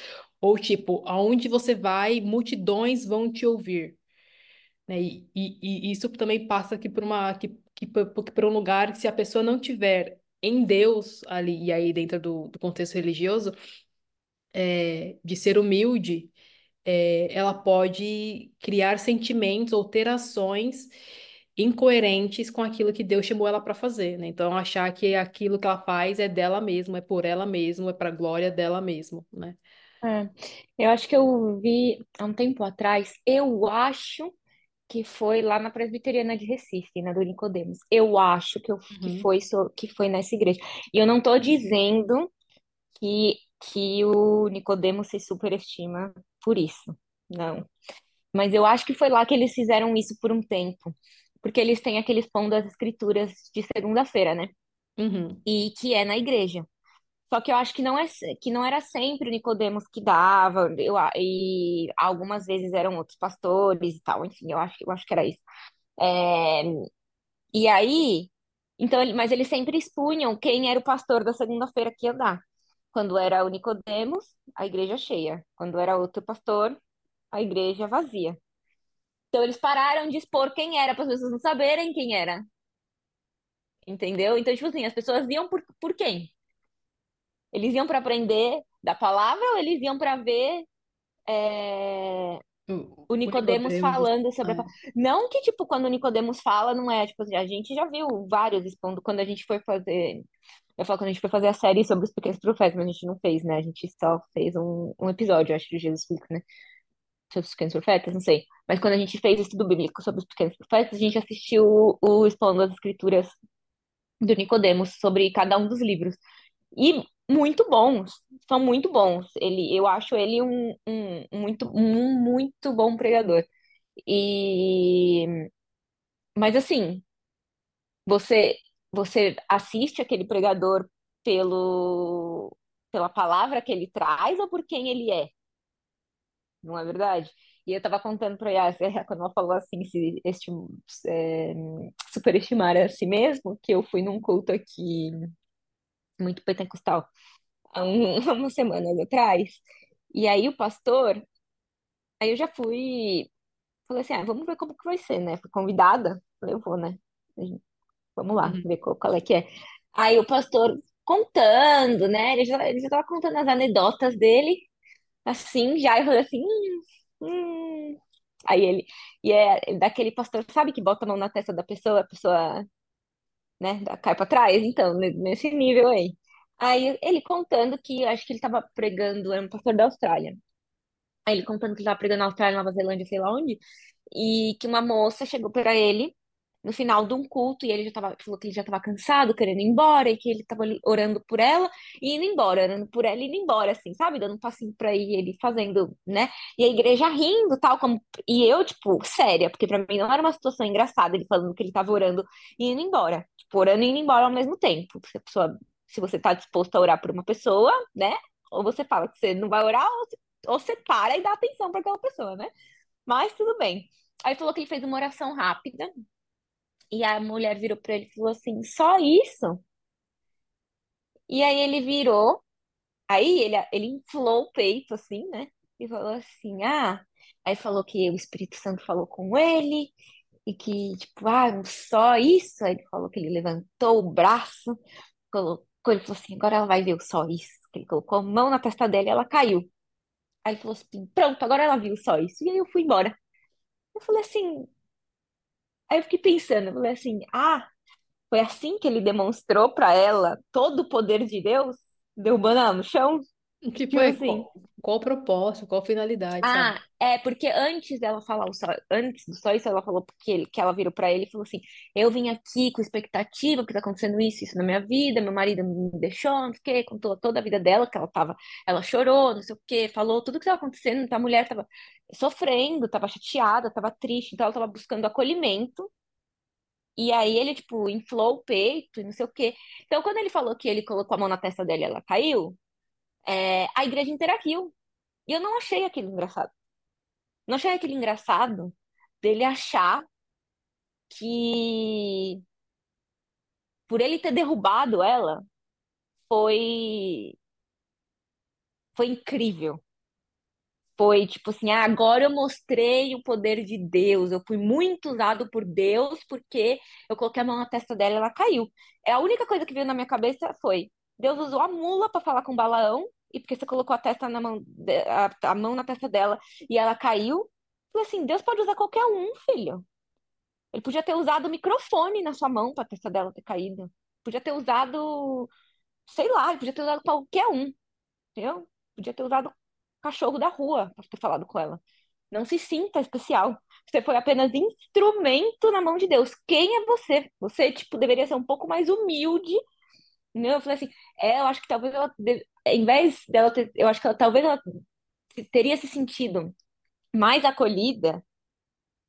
ou tipo, aonde você vai, multidões vão te ouvir, né? E, e, e isso também passa aqui por uma, que, que, por um lugar que se a pessoa não tiver em Deus ali, e aí dentro do, do contexto religioso, é, de ser humilde, é, ela pode criar sentimentos ou ter ações incoerentes com aquilo que Deus chamou ela para fazer, né? Então, achar que aquilo que ela faz é dela mesma, é por ela mesma, é para a glória dela mesma, né? é. Eu acho que eu vi há um tempo atrás, eu acho que foi lá na Presbiteriana de Recife, na do Nicodemos. Eu acho que, eu, que Uhum, foi so- que foi nessa igreja. E eu não tô dizendo que, que o Nicodemos se superestima por isso. Não. Mas eu acho que foi lá que eles fizeram isso por um tempo. Porque eles têm aqueles pão das escrituras de segunda-feira, né? uhum, E que é na igreja. Só que eu acho que não é que não era sempre o Nicodemos que dava, eu, e algumas vezes eram outros pastores e tal, enfim, eu acho, eu acho que era isso. É, e aí, então, mas eles sempre expunham quem era o pastor da segunda-feira que ia dar. Quando era o Nicodemos, a igreja cheia. Quando era outro pastor, a igreja vazia. Então eles pararam de expor quem era, para as pessoas não saberem quem era, entendeu? Então, tipo assim, as pessoas iam por, por quem? Eles iam para aprender da palavra ou eles iam para ver é, O, o Nicodemos Nicodemos. falando sobre a... Ah, pa- Não que, tipo, quando o Nicodemos fala, não é, tipo, a gente já viu vários expondo quando a gente foi fazer. Eu falo quando a gente foi fazer a série sobre os pequenos profetas, mas a gente não fez, né? A gente só fez um, um episódio, acho, de Jesus Cristo, né? Sobre os pequenos profetas, não sei. Mas quando a gente fez estudo bíblico sobre os pequenos profetas, a gente assistiu o, expondo as escrituras do Nicodemos sobre cada um dos livros. E muito bons, são muito bons. Ele, eu acho ele um, um muito, um muito bom pregador. E, mas assim, você você assiste aquele pregador pelo pela palavra que ele traz ou por quem ele é, não é verdade? E eu tava contando pra Yas, eh, quando ela falou assim, se este, é, superestimar a si mesmo, que eu fui num culto aqui muito pentecostal há um, há umas semanas atrás. E aí o pastor, aí eu já fui, falei assim, ah, vamos ver como que vai ser, né? Fui convidada, falei, eu vou, né? Vamos lá, uhum. ver qual, qual é que é. Aí o pastor contando, né? Ele já, ele já tava contando as anedotas dele, assim, já, eu falei assim, hum, hum. Aí ele, e é daquele pastor, sabe, que bota a mão na testa da pessoa, a pessoa, né, cai pra trás? Então, ne- nesse nível aí. Aí ele contando que, acho que ele tava pregando, era um pastor da Austrália. Aí ele contando que ele tava pregando na Austrália, Nova Zelândia, sei lá onde, e que uma moça chegou pra ele no final de um culto e ele já tava, falou que ele já estava cansado, querendo ir embora, e que ele estava orando por ela e indo embora, orando por ela e indo embora, assim, sabe? Dando um passinho pra ir, ele fazendo, né? E a igreja rindo, tal, como. E eu, tipo, séria, porque pra mim não era uma situação engraçada ele falando que ele estava orando e indo embora. Tipo, orando e indo embora ao mesmo tempo. Se a pessoa, se você tá disposto a orar por uma pessoa, né? Ou você fala que você não vai orar, ou ou você para e dá atenção para aquela pessoa, né? Mas tudo bem. Aí falou que ele fez uma oração rápida, e a mulher virou pra ele e falou assim: só isso? E aí ele virou, aí ele, ele inflou o peito, assim, né? E falou assim: ah. Aí falou que o Espírito Santo falou com ele, e que, tipo, ah, só isso? Aí ele falou que ele levantou o braço, colocou, ele falou assim: agora ela vai ver o só isso. Ele colocou a mão na testa dela e ela caiu. Aí ele falou assim: pronto, agora ela viu só isso. E aí eu fui embora. Eu falei assim, aí eu fiquei pensando, eu falei assim, ah. Foi assim que ele demonstrou para ela todo o poder de Deus, derrubando ela no chão? Tipo, Tipo é, assim. Qual o propósito, qual a finalidade, sabe? Ah, é porque antes dela falar só, antes do só isso, ela falou porque ele, que ela virou para ele e falou assim: Eu vim aqui com expectativa, que tá acontecendo isso, isso na minha vida, meu marido me deixou, não sei o quê, contou toda a vida dela, que ela tava, ela chorou, não sei o quê, falou tudo que estava acontecendo, então a mulher tava sofrendo, tava chateada, tava triste, então ela tava buscando acolhimento. E aí ele, tipo, inflou o peito e não sei o quê. Então, quando ele falou que ele colocou a mão na testa dela e ela caiu, é, a igreja interagiu. E eu não achei aquilo engraçado. Não achei aquilo engraçado dele achar que por ele ter derrubado ela foi foi incrível. Foi tipo assim, ah, agora eu mostrei o poder de Deus. Eu fui muito usado por Deus porque eu coloquei a mão na testa dela e ela caiu. É a única coisa que veio na minha cabeça foi: Deus usou a mula para falar com Balaão e porque você colocou a testa na mão, a, a mão na testa dela e ela caiu. Falei assim, Deus pode usar qualquer um, filho. Ele podia ter usado o microfone na sua mão para a testa dela ter caído. Podia ter usado, sei lá, ele podia ter usado qualquer um, entendeu? Podia ter usado o cachorro da rua para ter falado com ela. Não se sinta especial. Você foi apenas instrumento na mão de Deus. Quem é você? Você, tipo, deveria ser um pouco mais humilde. Né? Eu falei assim, é, eu acho que talvez ela, em vez dela ter, eu acho que ela, talvez ela teria se sentido mais acolhida,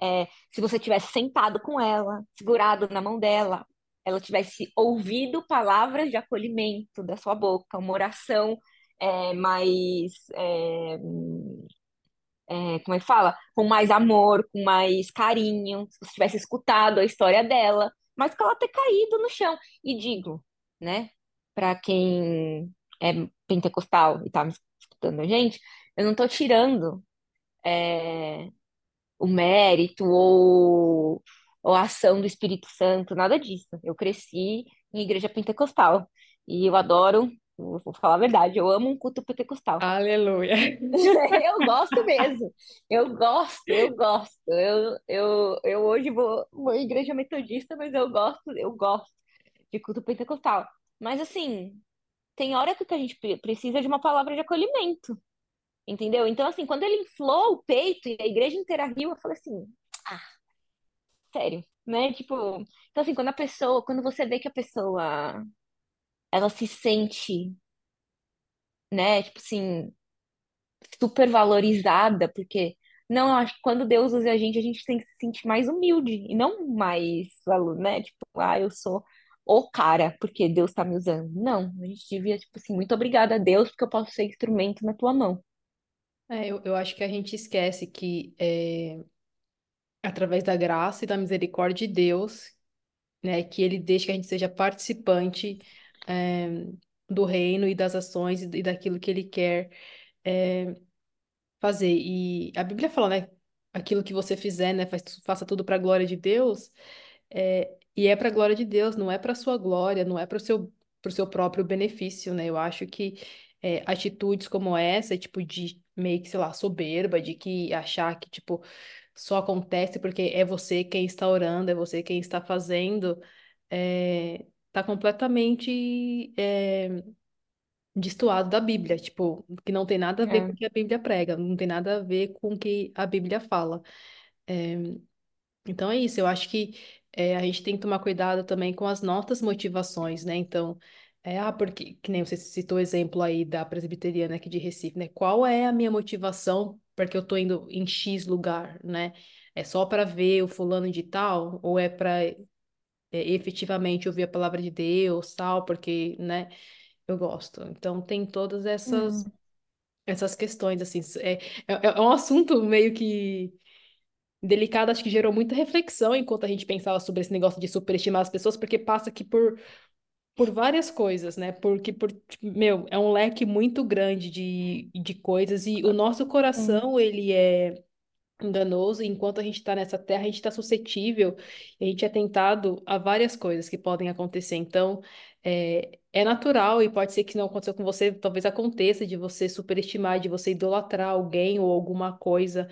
é, se você tivesse sentado com ela, segurado na mão dela, ela tivesse ouvido palavras de acolhimento da sua boca, uma oração é, mais é, é, como é que fala? Com mais amor, com mais carinho, se você tivesse escutado a história dela, mas que ela ter caído no chão. E digo, né, para quem é pentecostal e tá me escutando a gente, eu não tô tirando é, o mérito ou, ou a ação do Espírito Santo, nada disso. Eu cresci em igreja pentecostal e eu adoro Vou falar a verdade, eu amo um culto pentecostal. Aleluia. Eu gosto mesmo. Eu gosto, eu gosto. Eu, eu, eu hoje vou, vou à igreja metodista, mas eu gosto, eu gosto de culto pentecostal. Mas assim, tem hora que a gente pre- precisa de uma palavra de acolhimento, entendeu? Então, assim, quando ele inflou o peito e a igreja inteira riu, eu falei assim, ah, sério, né? Tipo, então assim, quando a pessoa, quando você vê que a pessoa, ela se sente, né, tipo assim, super valorizada, porque não, eu acho que quando Deus usa a gente, a gente tem que se sentir mais humilde e não mais né? Tipo, ah, eu sou o cara porque Deus tá me usando. Não, a gente devia, tipo assim, muito obrigada a Deus porque eu posso ser instrumento na tua mão. É, eu, eu acho que a gente esquece que é através da graça e da misericórdia de Deus, né, que Ele deixa que a gente seja participante é, do reino e das ações e daquilo que Ele quer é, fazer. E a Bíblia fala, né, aquilo que você fizer, né, faz- faça tudo para a glória de Deus. É, e é para a glória de Deus, não é para sua glória, não é para o seu, pro seu próprio benefício, né? Eu acho que é, atitudes como essa, tipo, de meio que, sei lá, soberba, de que achar que, tipo, só acontece porque é você quem está orando, é você quem está fazendo, é, tá completamente é, destoado da Bíblia, tipo, que não tem nada a ver com É. o que a Bíblia prega, não tem nada a ver com o que a Bíblia fala. É, então é isso, eu acho que é, a gente tem que tomar cuidado também com as nossas motivações, né? Então, é, ah, porque, que nem você citou o exemplo aí da presbiteriana aqui de Recife, né? Qual é a minha motivação porque eu tô indo em X lugar, né? É só para ver o fulano de tal, ou é para efetivamente ouvir a palavra de Deus, tal, porque, né, eu gosto. Então tem todas essas Hum, essas questões, assim, é, é, é um assunto meio que delicado, acho que gerou muita reflexão enquanto a gente pensava sobre esse negócio de superestimar as pessoas, porque passa aqui por, por várias coisas, né? Porque, por, tipo, meu, é um leque muito grande de, de coisas e o nosso coração, ele é enganoso, e enquanto a gente está nessa terra, a gente está suscetível, a gente é tentado a várias coisas que podem acontecer. Então, é, é natural, e pode ser que não aconteceu com você, talvez aconteça de você superestimar, de você idolatrar alguém ou alguma coisa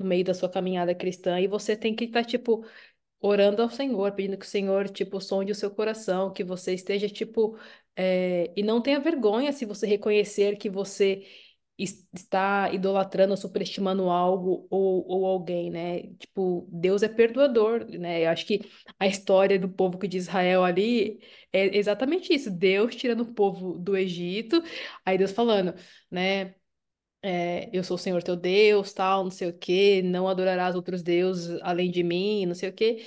no meio da sua caminhada cristã, e você tem que estar, tipo, orando ao Senhor, pedindo que o Senhor, tipo, sonde o seu coração, que você esteja, tipo, é, e não tenha vergonha se você reconhecer que você es- está idolatrando superestimando algo ou, ou alguém, né? Tipo, Deus é perdoador, né? Eu acho que a história do povo de Israel ali é exatamente isso, Deus tirando o povo do Egito, aí Deus falando, né? É, eu sou o Senhor teu Deus, tal, não sei o quê, não adorarás outros deuses além de mim, não sei o quê.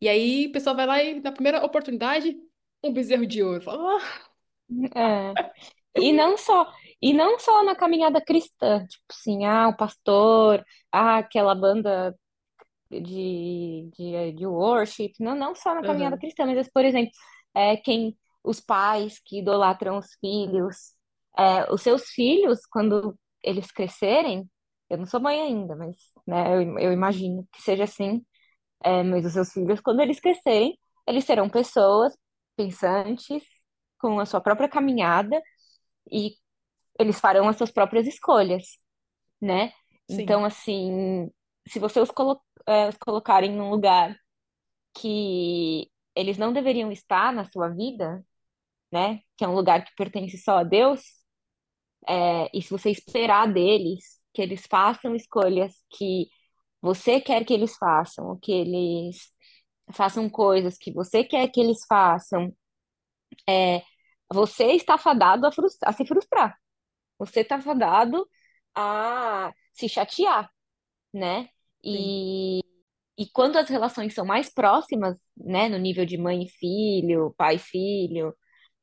E aí o pessoal vai lá e, na primeira oportunidade, um bezerro de ouro. Fala, ah, É. E não só, e não só na caminhada cristã, tipo assim, ah, o pastor, ah, aquela banda de, de, de worship, não, não só na caminhada aham, cristã, mas, por exemplo, é, quem, os pais que idolatram os filhos, é, os seus filhos, quando eles crescerem, eu não sou mãe ainda, mas né, eu, eu imagino que seja assim, é, mas os seus filhos, quando eles crescerem, eles serão pessoas pensantes, com a sua própria caminhada, e eles farão as suas próprias escolhas, né? Então, sim, assim, se você os, colo é, os colocarem num lugar que eles não deveriam estar na sua vida, né? Que é um lugar que pertence só a Deus, é, e se você esperar deles que eles façam escolhas que você quer que eles façam, ou que eles façam coisas que você quer que eles façam, é, você está fadado a, a se frustrar. Você está fadado a se chatear, né? sim, E E quando as relações são mais próximas, né, no nível de mãe e filho, pai e filho,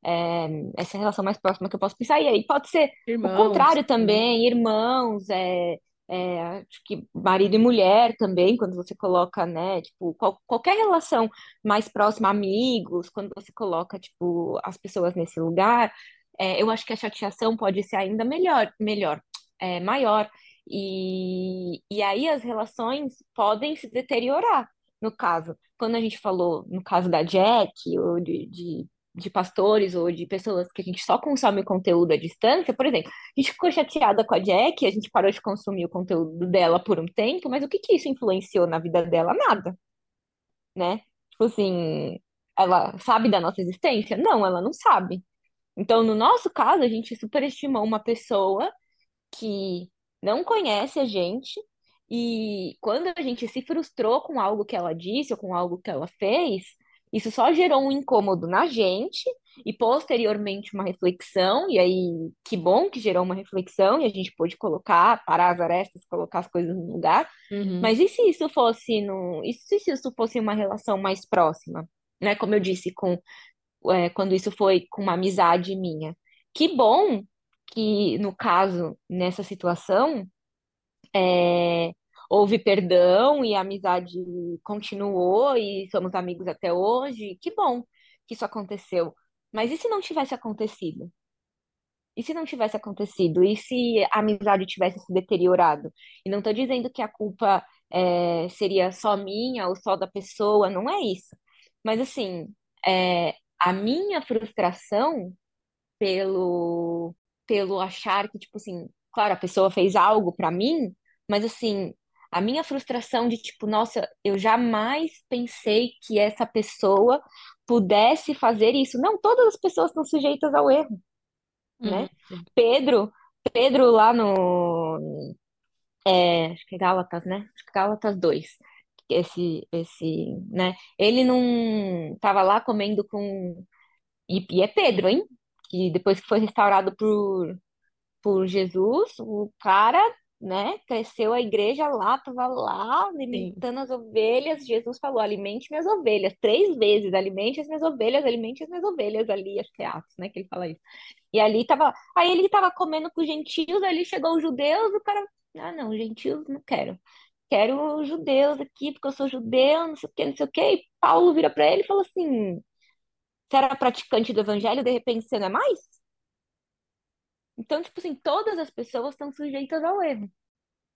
é, essa relação mais próxima que eu posso pensar, e aí pode ser o irmãos, contrário né? também, irmãos, é, é, acho que marido e mulher também, quando você coloca, né, tipo, qual- qualquer relação mais próxima, amigos, quando você coloca, tipo, as pessoas nesse lugar, é, eu acho que a chateação pode ser ainda melhor, melhor, é, maior. E, e aí as relações podem se deteriorar, no caso. Quando a gente falou, no caso da Jack, ou de, de, de pastores ou de pessoas que a gente só consome o conteúdo à distância, por exemplo, a gente ficou chateada com a Jack, a gente parou de consumir o conteúdo dela por um tempo, mas o que que isso influenciou na vida dela? Nada, né? Tipo assim, ela sabe da nossa existência? Não, ela não sabe. Então, no nosso caso, a gente superestimou uma pessoa que não conhece a gente e quando a gente se frustrou com algo que ela disse ou com algo que ela fez, isso só gerou um incômodo na gente e posteriormente uma reflexão, e aí que bom que gerou uma reflexão e a gente pôde colocar, parar as arestas, colocar as coisas no lugar. Uhum. Mas e se isso fosse no, e se isso fosse uma relação mais próxima, né? Como eu disse, com é, quando isso foi com uma amizade minha. Que bom que, no caso, nessa situação, é, houve perdão e a amizade continuou e somos amigos até hoje. Que bom que isso aconteceu. Mas e se não tivesse acontecido? E se não tivesse acontecido? E se a amizade tivesse se deteriorado? E não estou dizendo que a culpa é, seria só minha ou só da pessoa, não é isso. Mas assim, é, a minha frustração pelo, pelo achar que, tipo assim, claro, a pessoa fez algo pra mim, mas assim, a minha frustração de, tipo, nossa, eu jamais pensei que essa pessoa pudesse fazer isso. Não, todas as pessoas estão sujeitas ao erro, Uhum. né? Pedro, Pedro lá no, é, acho que é Gálatas, né? Acho que é Gálatas 2. Esse, esse, né? Ele não tava lá comendo com e, e é Pedro, hein? Que depois que foi restaurado por, por Jesus, o cara, né, cresceu a igreja lá, tava lá Sim. alimentando as ovelhas. Jesus falou: alimente minhas ovelhas, três vezes, alimente as minhas ovelhas, alimente as minhas ovelhas ali, acho que é Atos, né, que ele fala isso. E ali tava, aí ele tava comendo com os gentios, ali chegou os judeus, o cara, ah, não, gentios não quero. Quero os judeus aqui, porque eu sou judeu, não sei o que, não sei o que. E Paulo vira para ele e falou assim: você era praticante do evangelho, de repente você não é mais? Então, tipo assim, todas as pessoas estão sujeitas ao erro,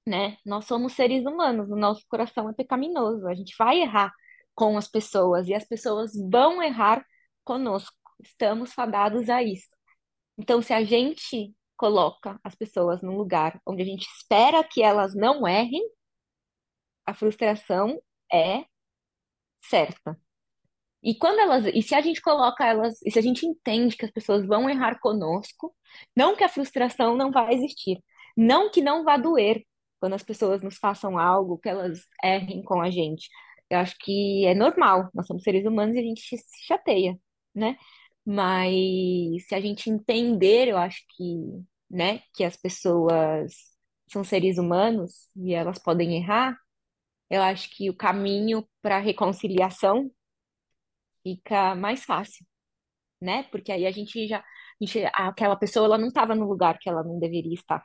né? Nós somos seres humanos, o nosso coração é pecaminoso, a gente vai errar com as pessoas e as pessoas vão errar conosco. Estamos fadados a isso. Então, se a gente coloca as pessoas num lugar onde a gente espera que elas não errem, a frustração é certa. E quando elas, e se a gente coloca elas, e se a gente entende que as pessoas vão errar conosco, não que a frustração não vai existir, não que não vá doer quando as pessoas nos façam algo, que elas errem com a gente. Eu acho que é normal, nós somos seres humanos e a gente se chateia, né? Mas se a gente entender, eu acho que, né, que as pessoas são seres humanos e elas podem errar, eu acho que o caminho para a reconciliação fica mais fácil, né? Porque aí a gente já, a gente, aquela pessoa ela não estava no lugar que ela não deveria estar,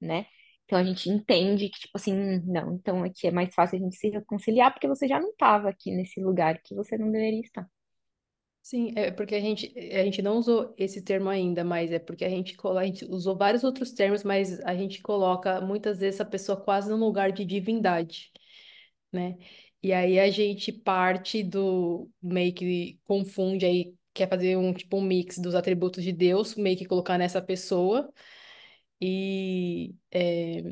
né? Então a gente entende que, tipo assim, "Hum, não, então aqui é mais fácil a gente se reconciliar porque você já não estava aqui nesse lugar que você não deveria estar. Sim, é porque a gente, a gente não usou esse termo ainda, mas é porque a gente, a gente usou vários outros termos, mas a gente coloca muitas vezes a pessoa quase no lugar de divindade, né? E aí a gente parte do meio que confunde aí, quer fazer um tipo um mix dos atributos de Deus, meio que colocar nessa pessoa e é,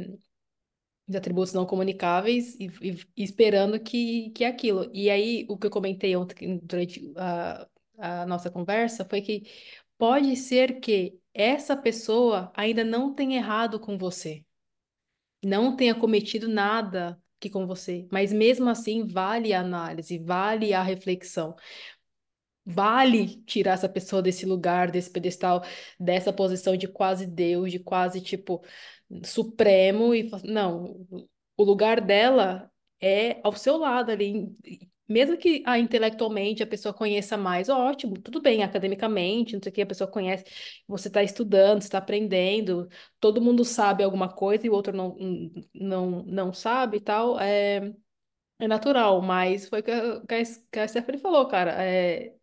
os atributos não comunicáveis e, e- esperando que, que é aquilo. E aí, o que eu comentei ontem durante a, a nossa conversa foi que pode ser que essa pessoa ainda não tenha errado com você, não tenha cometido nada que com você, mas mesmo assim vale a análise, vale a reflexão. Vale tirar essa pessoa desse lugar, desse pedestal, dessa posição de quase Deus, de quase tipo supremo e não, o lugar dela é ao seu lado ali. Mesmo que ah, intelectualmente a pessoa conheça mais, ótimo, tudo bem, academicamente, não sei o que, a pessoa conhece, você está estudando, está aprendendo, todo mundo sabe alguma coisa e o outro não, não, não sabe e tal, é, é natural, mas foi o que a que a Stephanie falou, cara, é,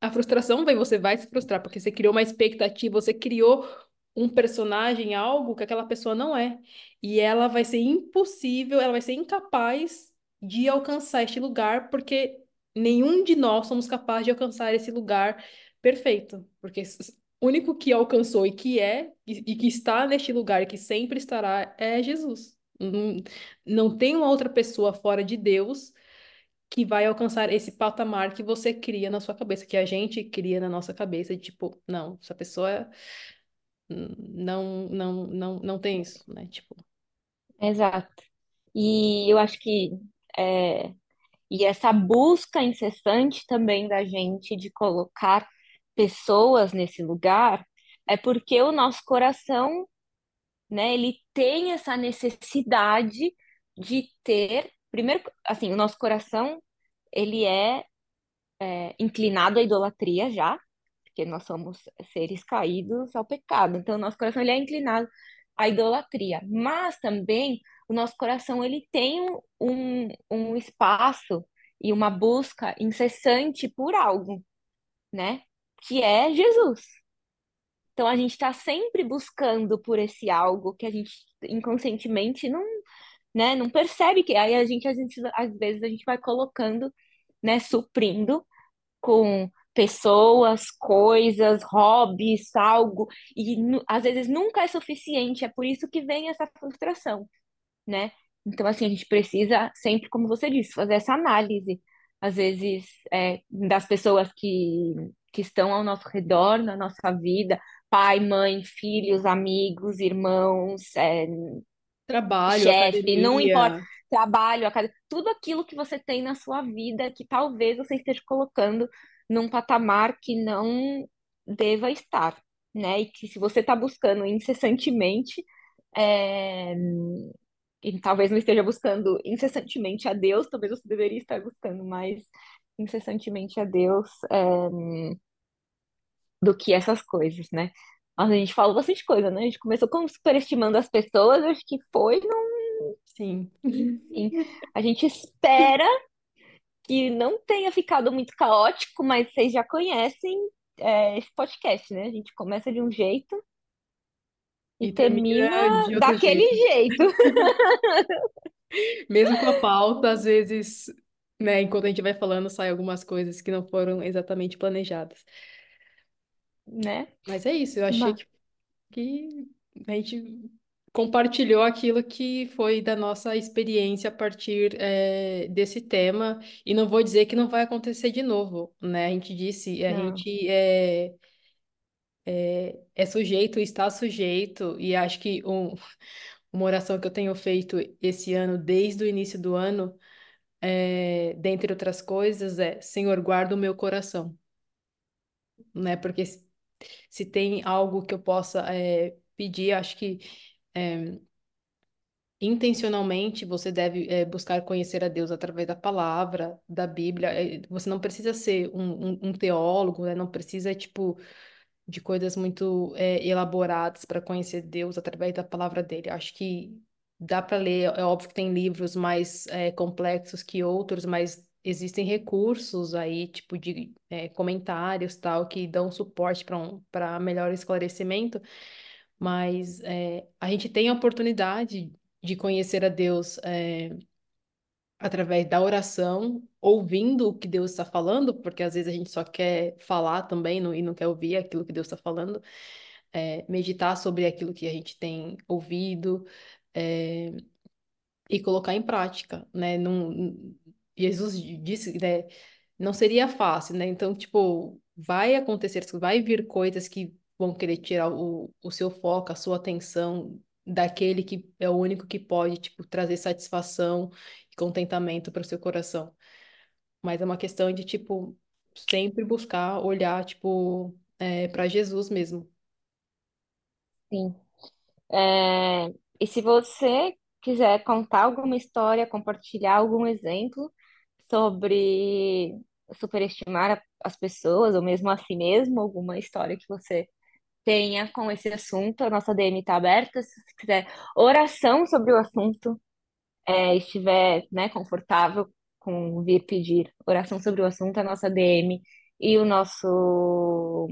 a frustração vem, você vai se frustrar, porque você criou uma expectativa, você criou um personagem, algo que aquela pessoa não é. E ela vai ser impossível, ela vai ser incapaz de alcançar este lugar, porque nenhum de nós somos capazes de alcançar esse lugar perfeito, porque o único que alcançou e que é, e, e que está neste lugar e que sempre estará é Jesus. Não, não tem uma outra pessoa fora de Deus que vai alcançar esse patamar que você cria na sua cabeça, que a gente cria na nossa cabeça, de tipo, não, essa pessoa não, não, não, não tem isso, né? Tipo, Exato. E eu acho que é, e essa busca incessante também da gente de colocar pessoas nesse lugar é porque o nosso coração, né, ele tem essa necessidade de ter, primeiro, assim, o nosso coração, ele é, é inclinado à idolatria já, porque nós somos seres caídos ao pecado. Então, o nosso coração ele é inclinado à idolatria. Mas também o nosso coração ele tem um, um espaço e uma busca incessante por algo, né? Que é Jesus. Então, a gente está sempre buscando por esse algo que a gente inconscientemente não, né, não percebe que aí a gente, a gente às vezes a gente vai colocando, né, suprindo com pessoas, coisas, hobbies, algo, e às vezes nunca é suficiente, é por isso que vem essa frustração, né? Então, assim, a gente precisa sempre, como você disse, fazer essa análise, às vezes, é, das pessoas que, que estão ao nosso redor, na nossa vida, pai, mãe, filhos, amigos, irmãos, é, trabalho, chefe, não importa, academia. trabalho, acad- tudo aquilo que você tem na sua vida que talvez você esteja colocando num patamar que não deva estar, né? E que se você está buscando incessantemente, é, e talvez não esteja buscando incessantemente a Deus, talvez você deveria estar buscando mais incessantemente a Deus, é, do que essas coisas, né? Mas a gente falou bastante coisa, né? A gente começou como superestimando as pessoas, acho que foi, não, Sim. enfim. A gente espera que não tenha ficado muito caótico, mas vocês já conhecem, é, esse podcast, né? A gente começa de um jeito e E termina termina daquele jeito. jeito, Mesmo com a pauta, às vezes, né, enquanto a gente vai falando, sai algumas coisas que não foram exatamente planejadas. né? Mas é isso, eu achei Mas, que, que a gente compartilhou aquilo que foi da nossa experiência a partir, eh, desse tema. E não vou dizer que não vai acontecer de novo, né? A gente disse, a não, gente é, é sujeito, está sujeito, e acho que um, uma oração que eu tenho feito esse ano, desde o início do ano, é, dentre outras coisas, é Senhor, guarda o meu coração, né? Porque se, se tem algo que eu possa é, pedir, acho que é, intencionalmente você deve é, buscar conhecer a Deus através da palavra, da Bíblia. É, Você não precisa ser um, um, um teólogo, né? Não precisa, tipo, de coisas muito é, elaboradas para conhecer Deus através da palavra dele. Acho que dá para ler, é óbvio que tem livros mais é, complexos que outros, mas existem recursos aí, tipo de é, comentários tal, que dão suporte para um, melhor esclarecimento, mas é, a gente tem a oportunidade de conhecer a Deus é, através da oração, ouvindo o que Deus está falando, porque às vezes a gente só quer falar também não- e não quer ouvir aquilo que Deus está falando, é, meditar sobre aquilo que a gente tem ouvido, é, e colocar em prática, né? Jesus disse, né? Não seria fácil, né? Então, tipo, vai acontecer, vai vir coisas que vão querer tirar o, o seu foco, a sua atenção daquele que é o único que pode, tipo, trazer satisfação e contentamento para o seu coração. Mas é uma questão de, tipo, sempre buscar olhar, tipo, é, para Jesus mesmo. sim. É, e se você quiser contar alguma história, compartilhar algum exemplo sobre superestimar as pessoas, ou mesmo a si mesmo, alguma história que você tenha com esse assunto, a nossa DM está aberta. Se você quiser oração sobre o assunto, é, estiver, né, confortável com vir pedir oração sobre o assunto, a nossa DM e o nosso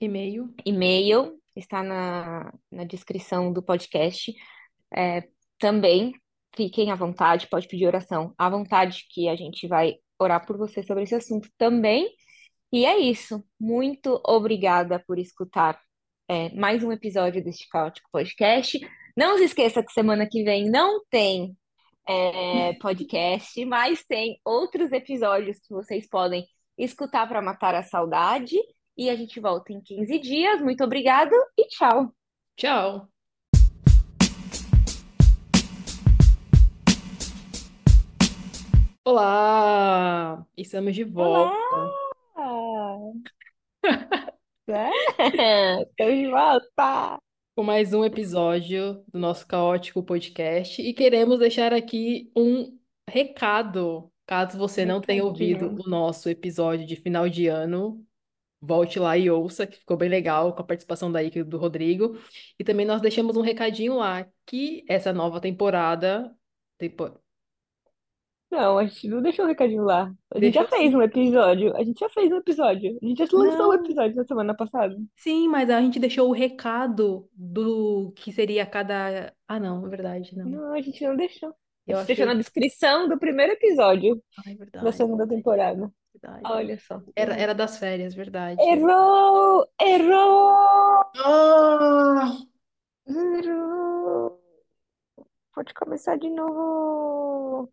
E-mail. e-mail está na, na descrição do podcast. É, também fiquem à vontade, pode pedir oração à vontade, que a gente vai orar por você sobre esse assunto também. E é isso. Muito obrigada por escutar é, mais um episódio deste Caótico Podcast. Não se esqueça que semana que vem não tem é, podcast, mas tem outros episódios que vocês podem escutar para matar a saudade. E a gente volta em 15 dias. Muito obrigado e tchau. Tchau! Olá! Estamos de Olá! É, Estou de volta! com mais um episódio do nosso caótico podcast e queremos deixar aqui um recado. Caso você não tenha ouvido o nosso episódio de final de ano, volte lá e ouça, que ficou bem legal com a participação da e do Rodrigo. E também nós deixamos um recadinho lá que essa nova temporada, tempo- Não, a gente não deixou o recadinho lá. A gente já deixou fez um episódio. A gente já fez um episódio. A gente já lançou o Não, episódio na semana passada. sim, mas a gente deixou o recado do que seria cada. Ah, não, é verdade, não. Não, a gente não deixou. A Eu gente deixou na achei. descrição do primeiro episódio Ah, é da verdade, segunda temporada. verdade. Olha só. Era, era das férias, verdade. Errou! Errou! Ah! Errou! Pode começar de novo.